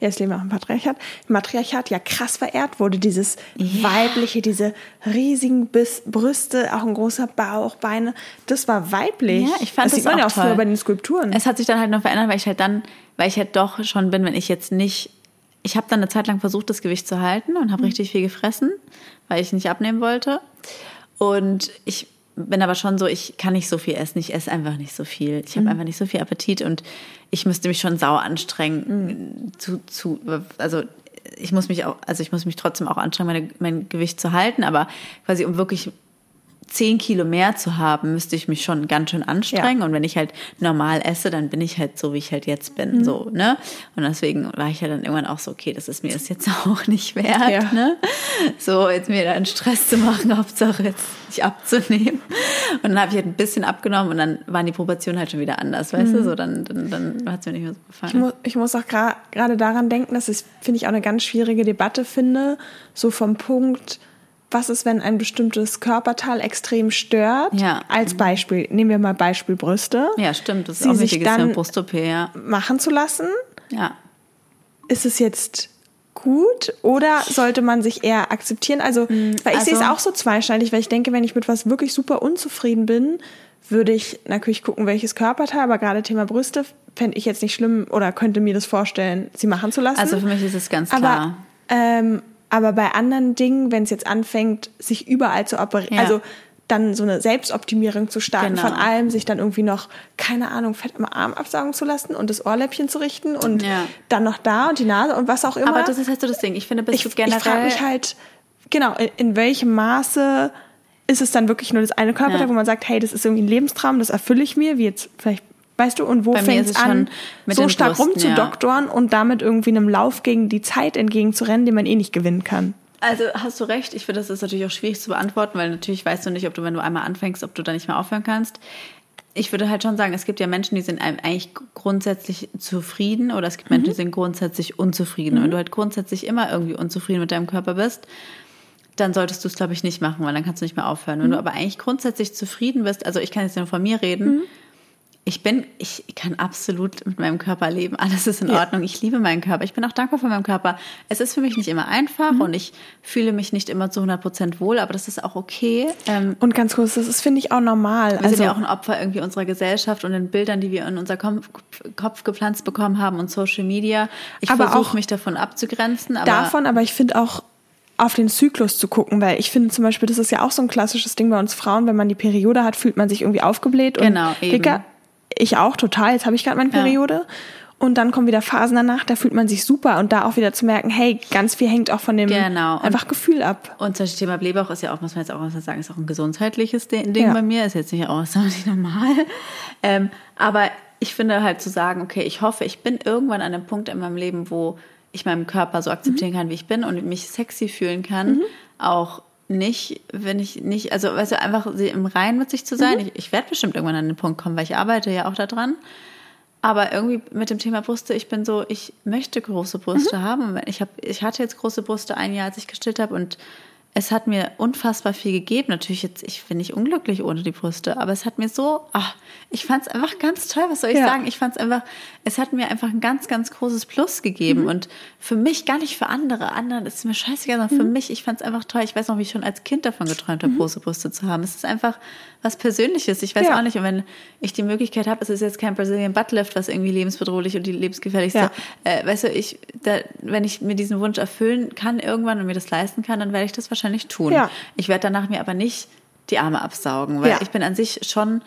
Ja, jetzt leben wir auch im Patriarchat, im Matriarchat ja krass verehrt wurde, dieses weibliche, diese riesigen Biss, Brüste, auch ein großer Bauch, Beine, das war weiblich. Ja, ich fand das das sieht man ja auch früher bei den Skulpturen. Es hat sich dann halt noch verändert, weil ich halt dann, weil ich halt doch schon bin, wenn ich jetzt nicht, ich habe dann eine Zeit lang versucht, das Gewicht zu halten und habe Mhm. richtig viel gefressen, weil ich nicht abnehmen wollte. Und ich bin aber schon so, ich kann nicht so viel essen, ich esse einfach nicht so viel. Ich Mhm. habe einfach nicht so viel Appetit und ich müsste mich schon sauer anstrengen, zu, zu, also ich muss mich auch, also ich muss mich trotzdem auch anstrengen, meine, mein Gewicht zu halten, aber quasi um wirklich 10 Kilo mehr zu haben, müsste ich mich schon ganz schön anstrengen. Und wenn ich halt normal esse, dann bin ich halt so, wie ich halt jetzt Mhm. bin. So, ne? Und deswegen war ich ja dann irgendwann auch so, okay, das ist mir das jetzt <laughs> auch nicht wert, Ja. ne? So, jetzt mir da einen Stress zu machen, <laughs> Hauptsache jetzt nicht abzunehmen. Und dann habe ich halt ein bisschen abgenommen und dann waren die Proportionen halt schon wieder anders, weißt du? So, dann, dann, dann hat es mir nicht mehr so gefallen. Ich, mu ich muss auch gerade daran denken, dass ich, finde ich, auch eine ganz schwierige Debatte finde, so vom Punkt, was ist, wenn ein bestimmtes Körperteil extrem stört? Ja. Als Beispiel, nehmen wir mal Beispiel Brüste, ja, stimmt, das ist Sie auch wichtig, dann- ein Brust-OP, ja. machen zu lassen. Ja. Ist es jetzt gut oder sollte man sich eher akzeptieren? Also, weil ich sehe es also- auch so zweischneidig, weil ich denke, wenn ich mit was wirklich super unzufrieden bin, würde ich natürlich gucken, welches Körperteil, aber gerade Thema Brüste fände ich jetzt nicht schlimm oder könnte mir das vorstellen, sie machen zu lassen. Also für mich ist es ganz aber, klar. ähm, aber bei anderen Dingen, wenn es jetzt anfängt, sich überall zu operieren, Ja. also dann so eine Selbstoptimierung zu starten Genau. von allem, sich dann irgendwie noch, keine Ahnung, Fett am Arm absaugen zu lassen und das Ohrläppchen zu richten und Ja. dann noch da und die Nase und was auch immer. Aber das ist halt so das Ding. Ich finde, bist ich, du ich generell... frage mich halt, genau, in, in welchem Maße ist es dann wirklich nur das eine Körperteil, Ja. wo man sagt, hey, das ist irgendwie ein Lebenstraum, das erfülle ich mir, wie jetzt vielleicht, weißt du, und wo fängt es an, so stark Brüsten, ja. rumzudoktoren und damit irgendwie einem Lauf gegen die Zeit entgegenzurennen, den man eh nicht gewinnen kann. Also hast du recht. Ich finde, das ist natürlich auch schwierig zu beantworten, weil natürlich weißt du nicht, ob du, wenn du einmal anfängst, ob du da nicht mehr aufhören kannst. ich würde halt schon sagen, es gibt ja Menschen, die sind eigentlich grundsätzlich zufrieden oder es gibt Menschen, die sind grundsätzlich unzufrieden. Und wenn du halt grundsätzlich immer irgendwie unzufrieden mit deinem Körper bist, dann solltest du es, glaube ich, nicht machen, weil dann kannst du nicht mehr aufhören. Wenn du aber eigentlich grundsätzlich zufrieden bist, also ich kann jetzt nur von mir reden, ich bin, ich kann absolut mit meinem Körper leben. Alles ist in Ja. Ordnung. Ich liebe meinen Körper. Ich bin auch dankbar für meinen Körper. Es ist für mich nicht immer einfach Mhm. und ich fühle mich nicht immer zu 100 Prozent wohl, aber das ist auch okay. Ähm, Und ganz kurz, das ist, finde ich, auch normal. wir also, sind ja auch ein Opfer irgendwie unserer Gesellschaft und den Bildern, die wir in unser Kopf, Kopf gepflanzt bekommen haben und Social Media. Ich versuche mich davon abzugrenzen. Aber davon, aber ich finde auch auf den Zyklus zu gucken, weil ich finde zum Beispiel, das ist ja auch so ein klassisches Ding bei uns Frauen, wenn man die Periode hat, fühlt man sich irgendwie aufgebläht und Genau, eben. Ich auch total, jetzt habe ich gerade meine Ja. Periode. Und dann kommen wieder Phasen danach, da fühlt man sich super und da auch wieder zu merken, hey, ganz viel hängt auch von dem Genau. Und- einfach Gefühl ab. Und zum Beispiel Thema Blähbauch ist ja auch, muss man jetzt auch mal sagen, ist auch ein gesundheitliches Ding Ja. bei mir. Ist jetzt nicht <laughs> nicht normal. Ähm, aber ich finde halt zu sagen, okay, ich hoffe, ich bin irgendwann an einem Punkt in meinem Leben, wo ich meinen Körper so akzeptieren Mhm. kann, wie ich bin und mich sexy fühlen kann. Auch nicht, wenn ich nicht, also weißt du, einfach sie im Reinen mit sich zu Mhm. sein. Ich, ich werde bestimmt irgendwann an den Punkt kommen, weil ich arbeite ja auch daran. Aber irgendwie mit dem Thema Brüste, ich bin so, ich möchte große Brüste haben. Ich, hab, ich hatte jetzt große Brüste ein Jahr, als ich gestillt habe und es hat mir unfassbar viel gegeben. Natürlich jetzt, ich bin nicht unglücklich ohne die Brüste, aber es hat mir so, ach, ich fand es einfach ganz toll. Was soll ich Ja. sagen? Ich fand es einfach, es hat mir einfach ein ganz, ganz großes Plus gegeben Mhm. und für mich gar nicht für andere. Anderen ist mir scheißegal, sondern für Mhm. mich, ich fand es einfach toll. Ich weiß noch, wie ich schon als Kind davon geträumt habe, große Brüste zu haben. Es ist einfach was Persönliches. Ich weiß Ja. auch nicht. Und wenn ich die Möglichkeit habe, es ist jetzt kein Brazilian Buttlift, was irgendwie lebensbedrohlich und die lebensgefährlichste. Ja. Äh, weißt du, ich, da, wenn ich mir diesen Wunsch erfüllen kann irgendwann und mir das leisten kann, dann werde ich das wahrscheinlich tun. Ja. Ich werde danach mir aber nicht die Arme absaugen, weil Ja. ich bin an sich schon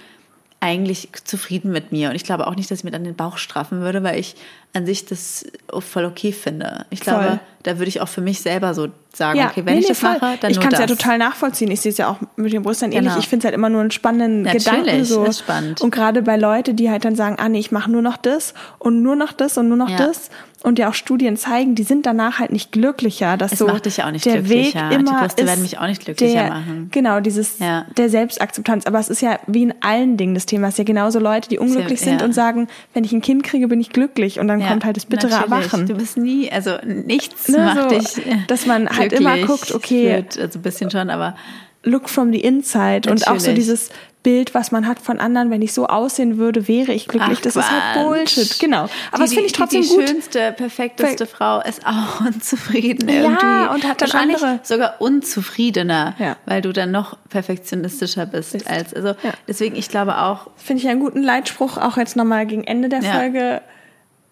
eigentlich zufrieden mit mir. Und ich glaube auch nicht, dass ich mir dann den Bauch straffen würde, weil ich an sich das voll okay finde. Ich glaube, Voll. da würde ich auch für mich selber so sagen, okay, wenn nee, ich nee, das voll. mache, dann ich kann es ja total nachvollziehen. Ich sehe es ja auch mit den Brüsten ähnlich. Genau. Ich finde es halt immer nur einen spannenden Natürlich, Gedanken so. ist spannend. Und gerade bei Leuten, die halt dann sagen, ah nee, ich mache nur noch das und nur noch das und nur noch Ja. das und ja auch Studien zeigen, die sind danach halt nicht glücklicher. Dass Es so macht dich ja auch nicht der glücklicher. Weg Die immer Brüste ist werden mich auch nicht glücklicher der, machen. Genau, dieses Ja. der Selbstakzeptanz. Aber es ist ja wie in allen Dingen das Thema. Es ist ja genauso Leute, die unglücklich Sehr- sind ja. und sagen, wenn ich ein Kind kriege, bin ich glücklich und dann Ja, kommt halt das bittere natürlich. Erwachen. Du bist nie, also nichts Ne, macht so, dich. äh, dass man halt immer glücklich. guckt, okay. Wird, also ein bisschen schon, aber Look from the inside und auch so Natürlich. dieses Bild, was man hat von anderen, wenn ich so aussehen würde, wäre ich glücklich. Ach, das ist halt Quatsch. Bullshit, genau. Aber das Die- finde ich die- trotzdem die, gut. Die schönste, perfekteste Frau ist auch <laughs> unzufrieden Ja, irgendwie. und hat dann andere- sogar unzufriedener, Ja. weil du dann noch perfektionistischer bist. Bist. als Also Ja. deswegen, ich glaube auch, Finde ich einen guten Leitspruch, auch jetzt nochmal gegen Ende der Ja. Folge.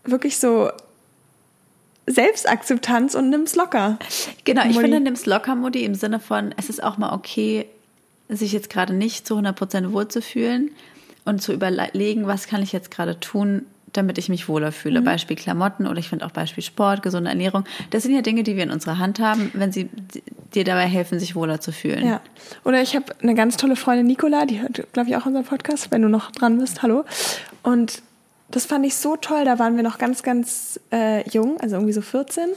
Wirklich so Selbstakzeptanz und nimm's locker. Genau, ich Mutti. finde, nimm's locker, Mutti, im Sinne von, es ist auch mal okay, sich jetzt gerade nicht zu 100% wohlzufühlen und zu überlegen, was kann ich jetzt gerade tun, damit ich mich wohler Mhm. fühle. Beispiel Klamotten oder ich finde auch Beispiel Sport, gesunde Ernährung. Das sind ja Dinge, die wir in unserer Hand haben, wenn sie dir dabei helfen, sich wohler zu fühlen. Ja. Oder ich habe eine ganz tolle Freundin, Nicola, die hört, glaube ich, auch unseren Podcast, wenn du noch dran bist. Hallo. Und das fand ich so toll. Da waren wir noch ganz, ganz äh, jung, also irgendwie so 14.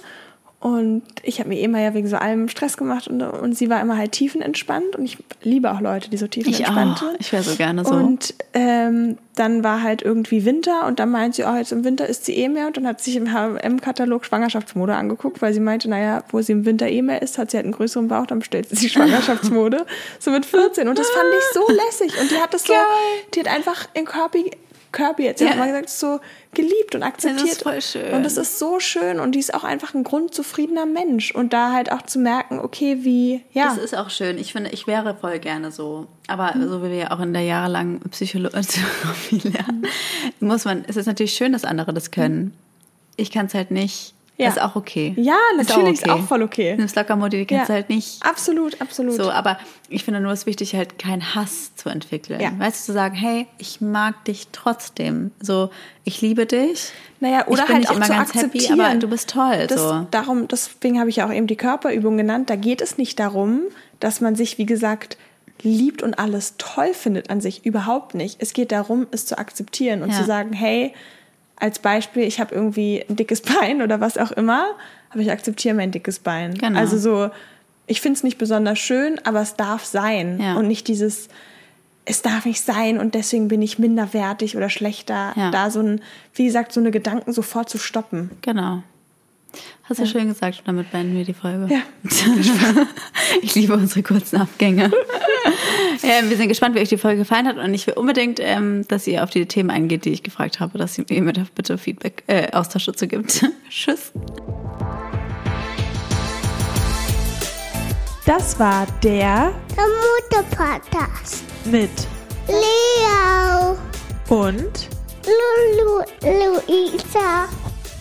Und ich habe mir immer ja wegen so allem Stress gemacht und, und sie war immer halt tiefenentspannt. Und ich liebe auch Leute, die so Ich tiefenentspannt sind. Ich wäre so gerne so. Und ähm, dann war halt irgendwie Winter und dann meint sie, oh, jetzt im Winter ist sie eh mehr und dann hat sie sich im H&M-Katalog Schwangerschaftsmode angeguckt, weil sie meinte, naja, wo sie im Winter eh mehr ist, hat sie halt einen größeren Bauch, dann bestellt sie sich <laughs> Schwangerschaftsmode. so mit 14 und das fand ich so <laughs> lässig und die hat das so, Geil. die hat einfach in Kirby, Kirby jetzt Ja. mal gesagt, so geliebt und akzeptiert. ist voll schön. Und das ist so schön und die ist auch einfach ein grundzufriedener Mensch und da halt auch zu merken, okay, wie, ja. Das ist auch schön. Ich finde, ich wäre voll gerne so. Aber Mhm. so wie wir ja auch in der jahrelangen Psycholo <laughs> Psychologie lernen, muss man, es ist natürlich schön, dass andere das können. Ich kann es halt nicht. Ja. Ist auch okay. Ja, natürlich, ist auch voll okay. Nimm's locker, die kannst du halt nicht. Absolut, absolut. So, aber ich finde nur, es ist wichtig, halt keinen Hass zu entwickeln. Ja. Weißt du, zu sagen, hey, ich mag dich trotzdem. So, ich liebe dich. Naja, oder halt auch immer zu ganz happy, akzeptieren. aber du bist toll. Das, so. darum, deswegen habe ich ja auch eben die Körperübung genannt. Da geht es nicht darum, dass man sich, wie gesagt, liebt und alles toll findet an sich. Überhaupt nicht. Es geht darum, es zu akzeptieren und Ja. zu sagen, hey, als Beispiel, ich habe irgendwie ein dickes <laughs> Bein oder was auch immer, aber ich akzeptiere mein dickes Bein. Genau. Also so, ich finde es nicht besonders schön, aber es darf sein. Ja. Und nicht dieses, es darf nicht sein und deswegen bin ich minderwertig oder schlechter. Ja. Da so ein, wie gesagt, so eine Gedanken sofort zu stoppen. Genau. Hast du schön gesagt und damit beenden wir die Folge. Ja. <laughs> ich liebe unsere kurzen Abgänge. <laughs> ähm, wir sind gespannt, wie euch die Folge gefallen hat und ich will unbedingt, ähm, dass ihr auf die Themen eingeht, die ich gefragt habe, dass ihr mir da bitte Feedback, äh, Austausch dazu gibt. <laughs> Tschüss. Das war der Der Mutter-Podcast. mit Leo. und Lulu. Luisa.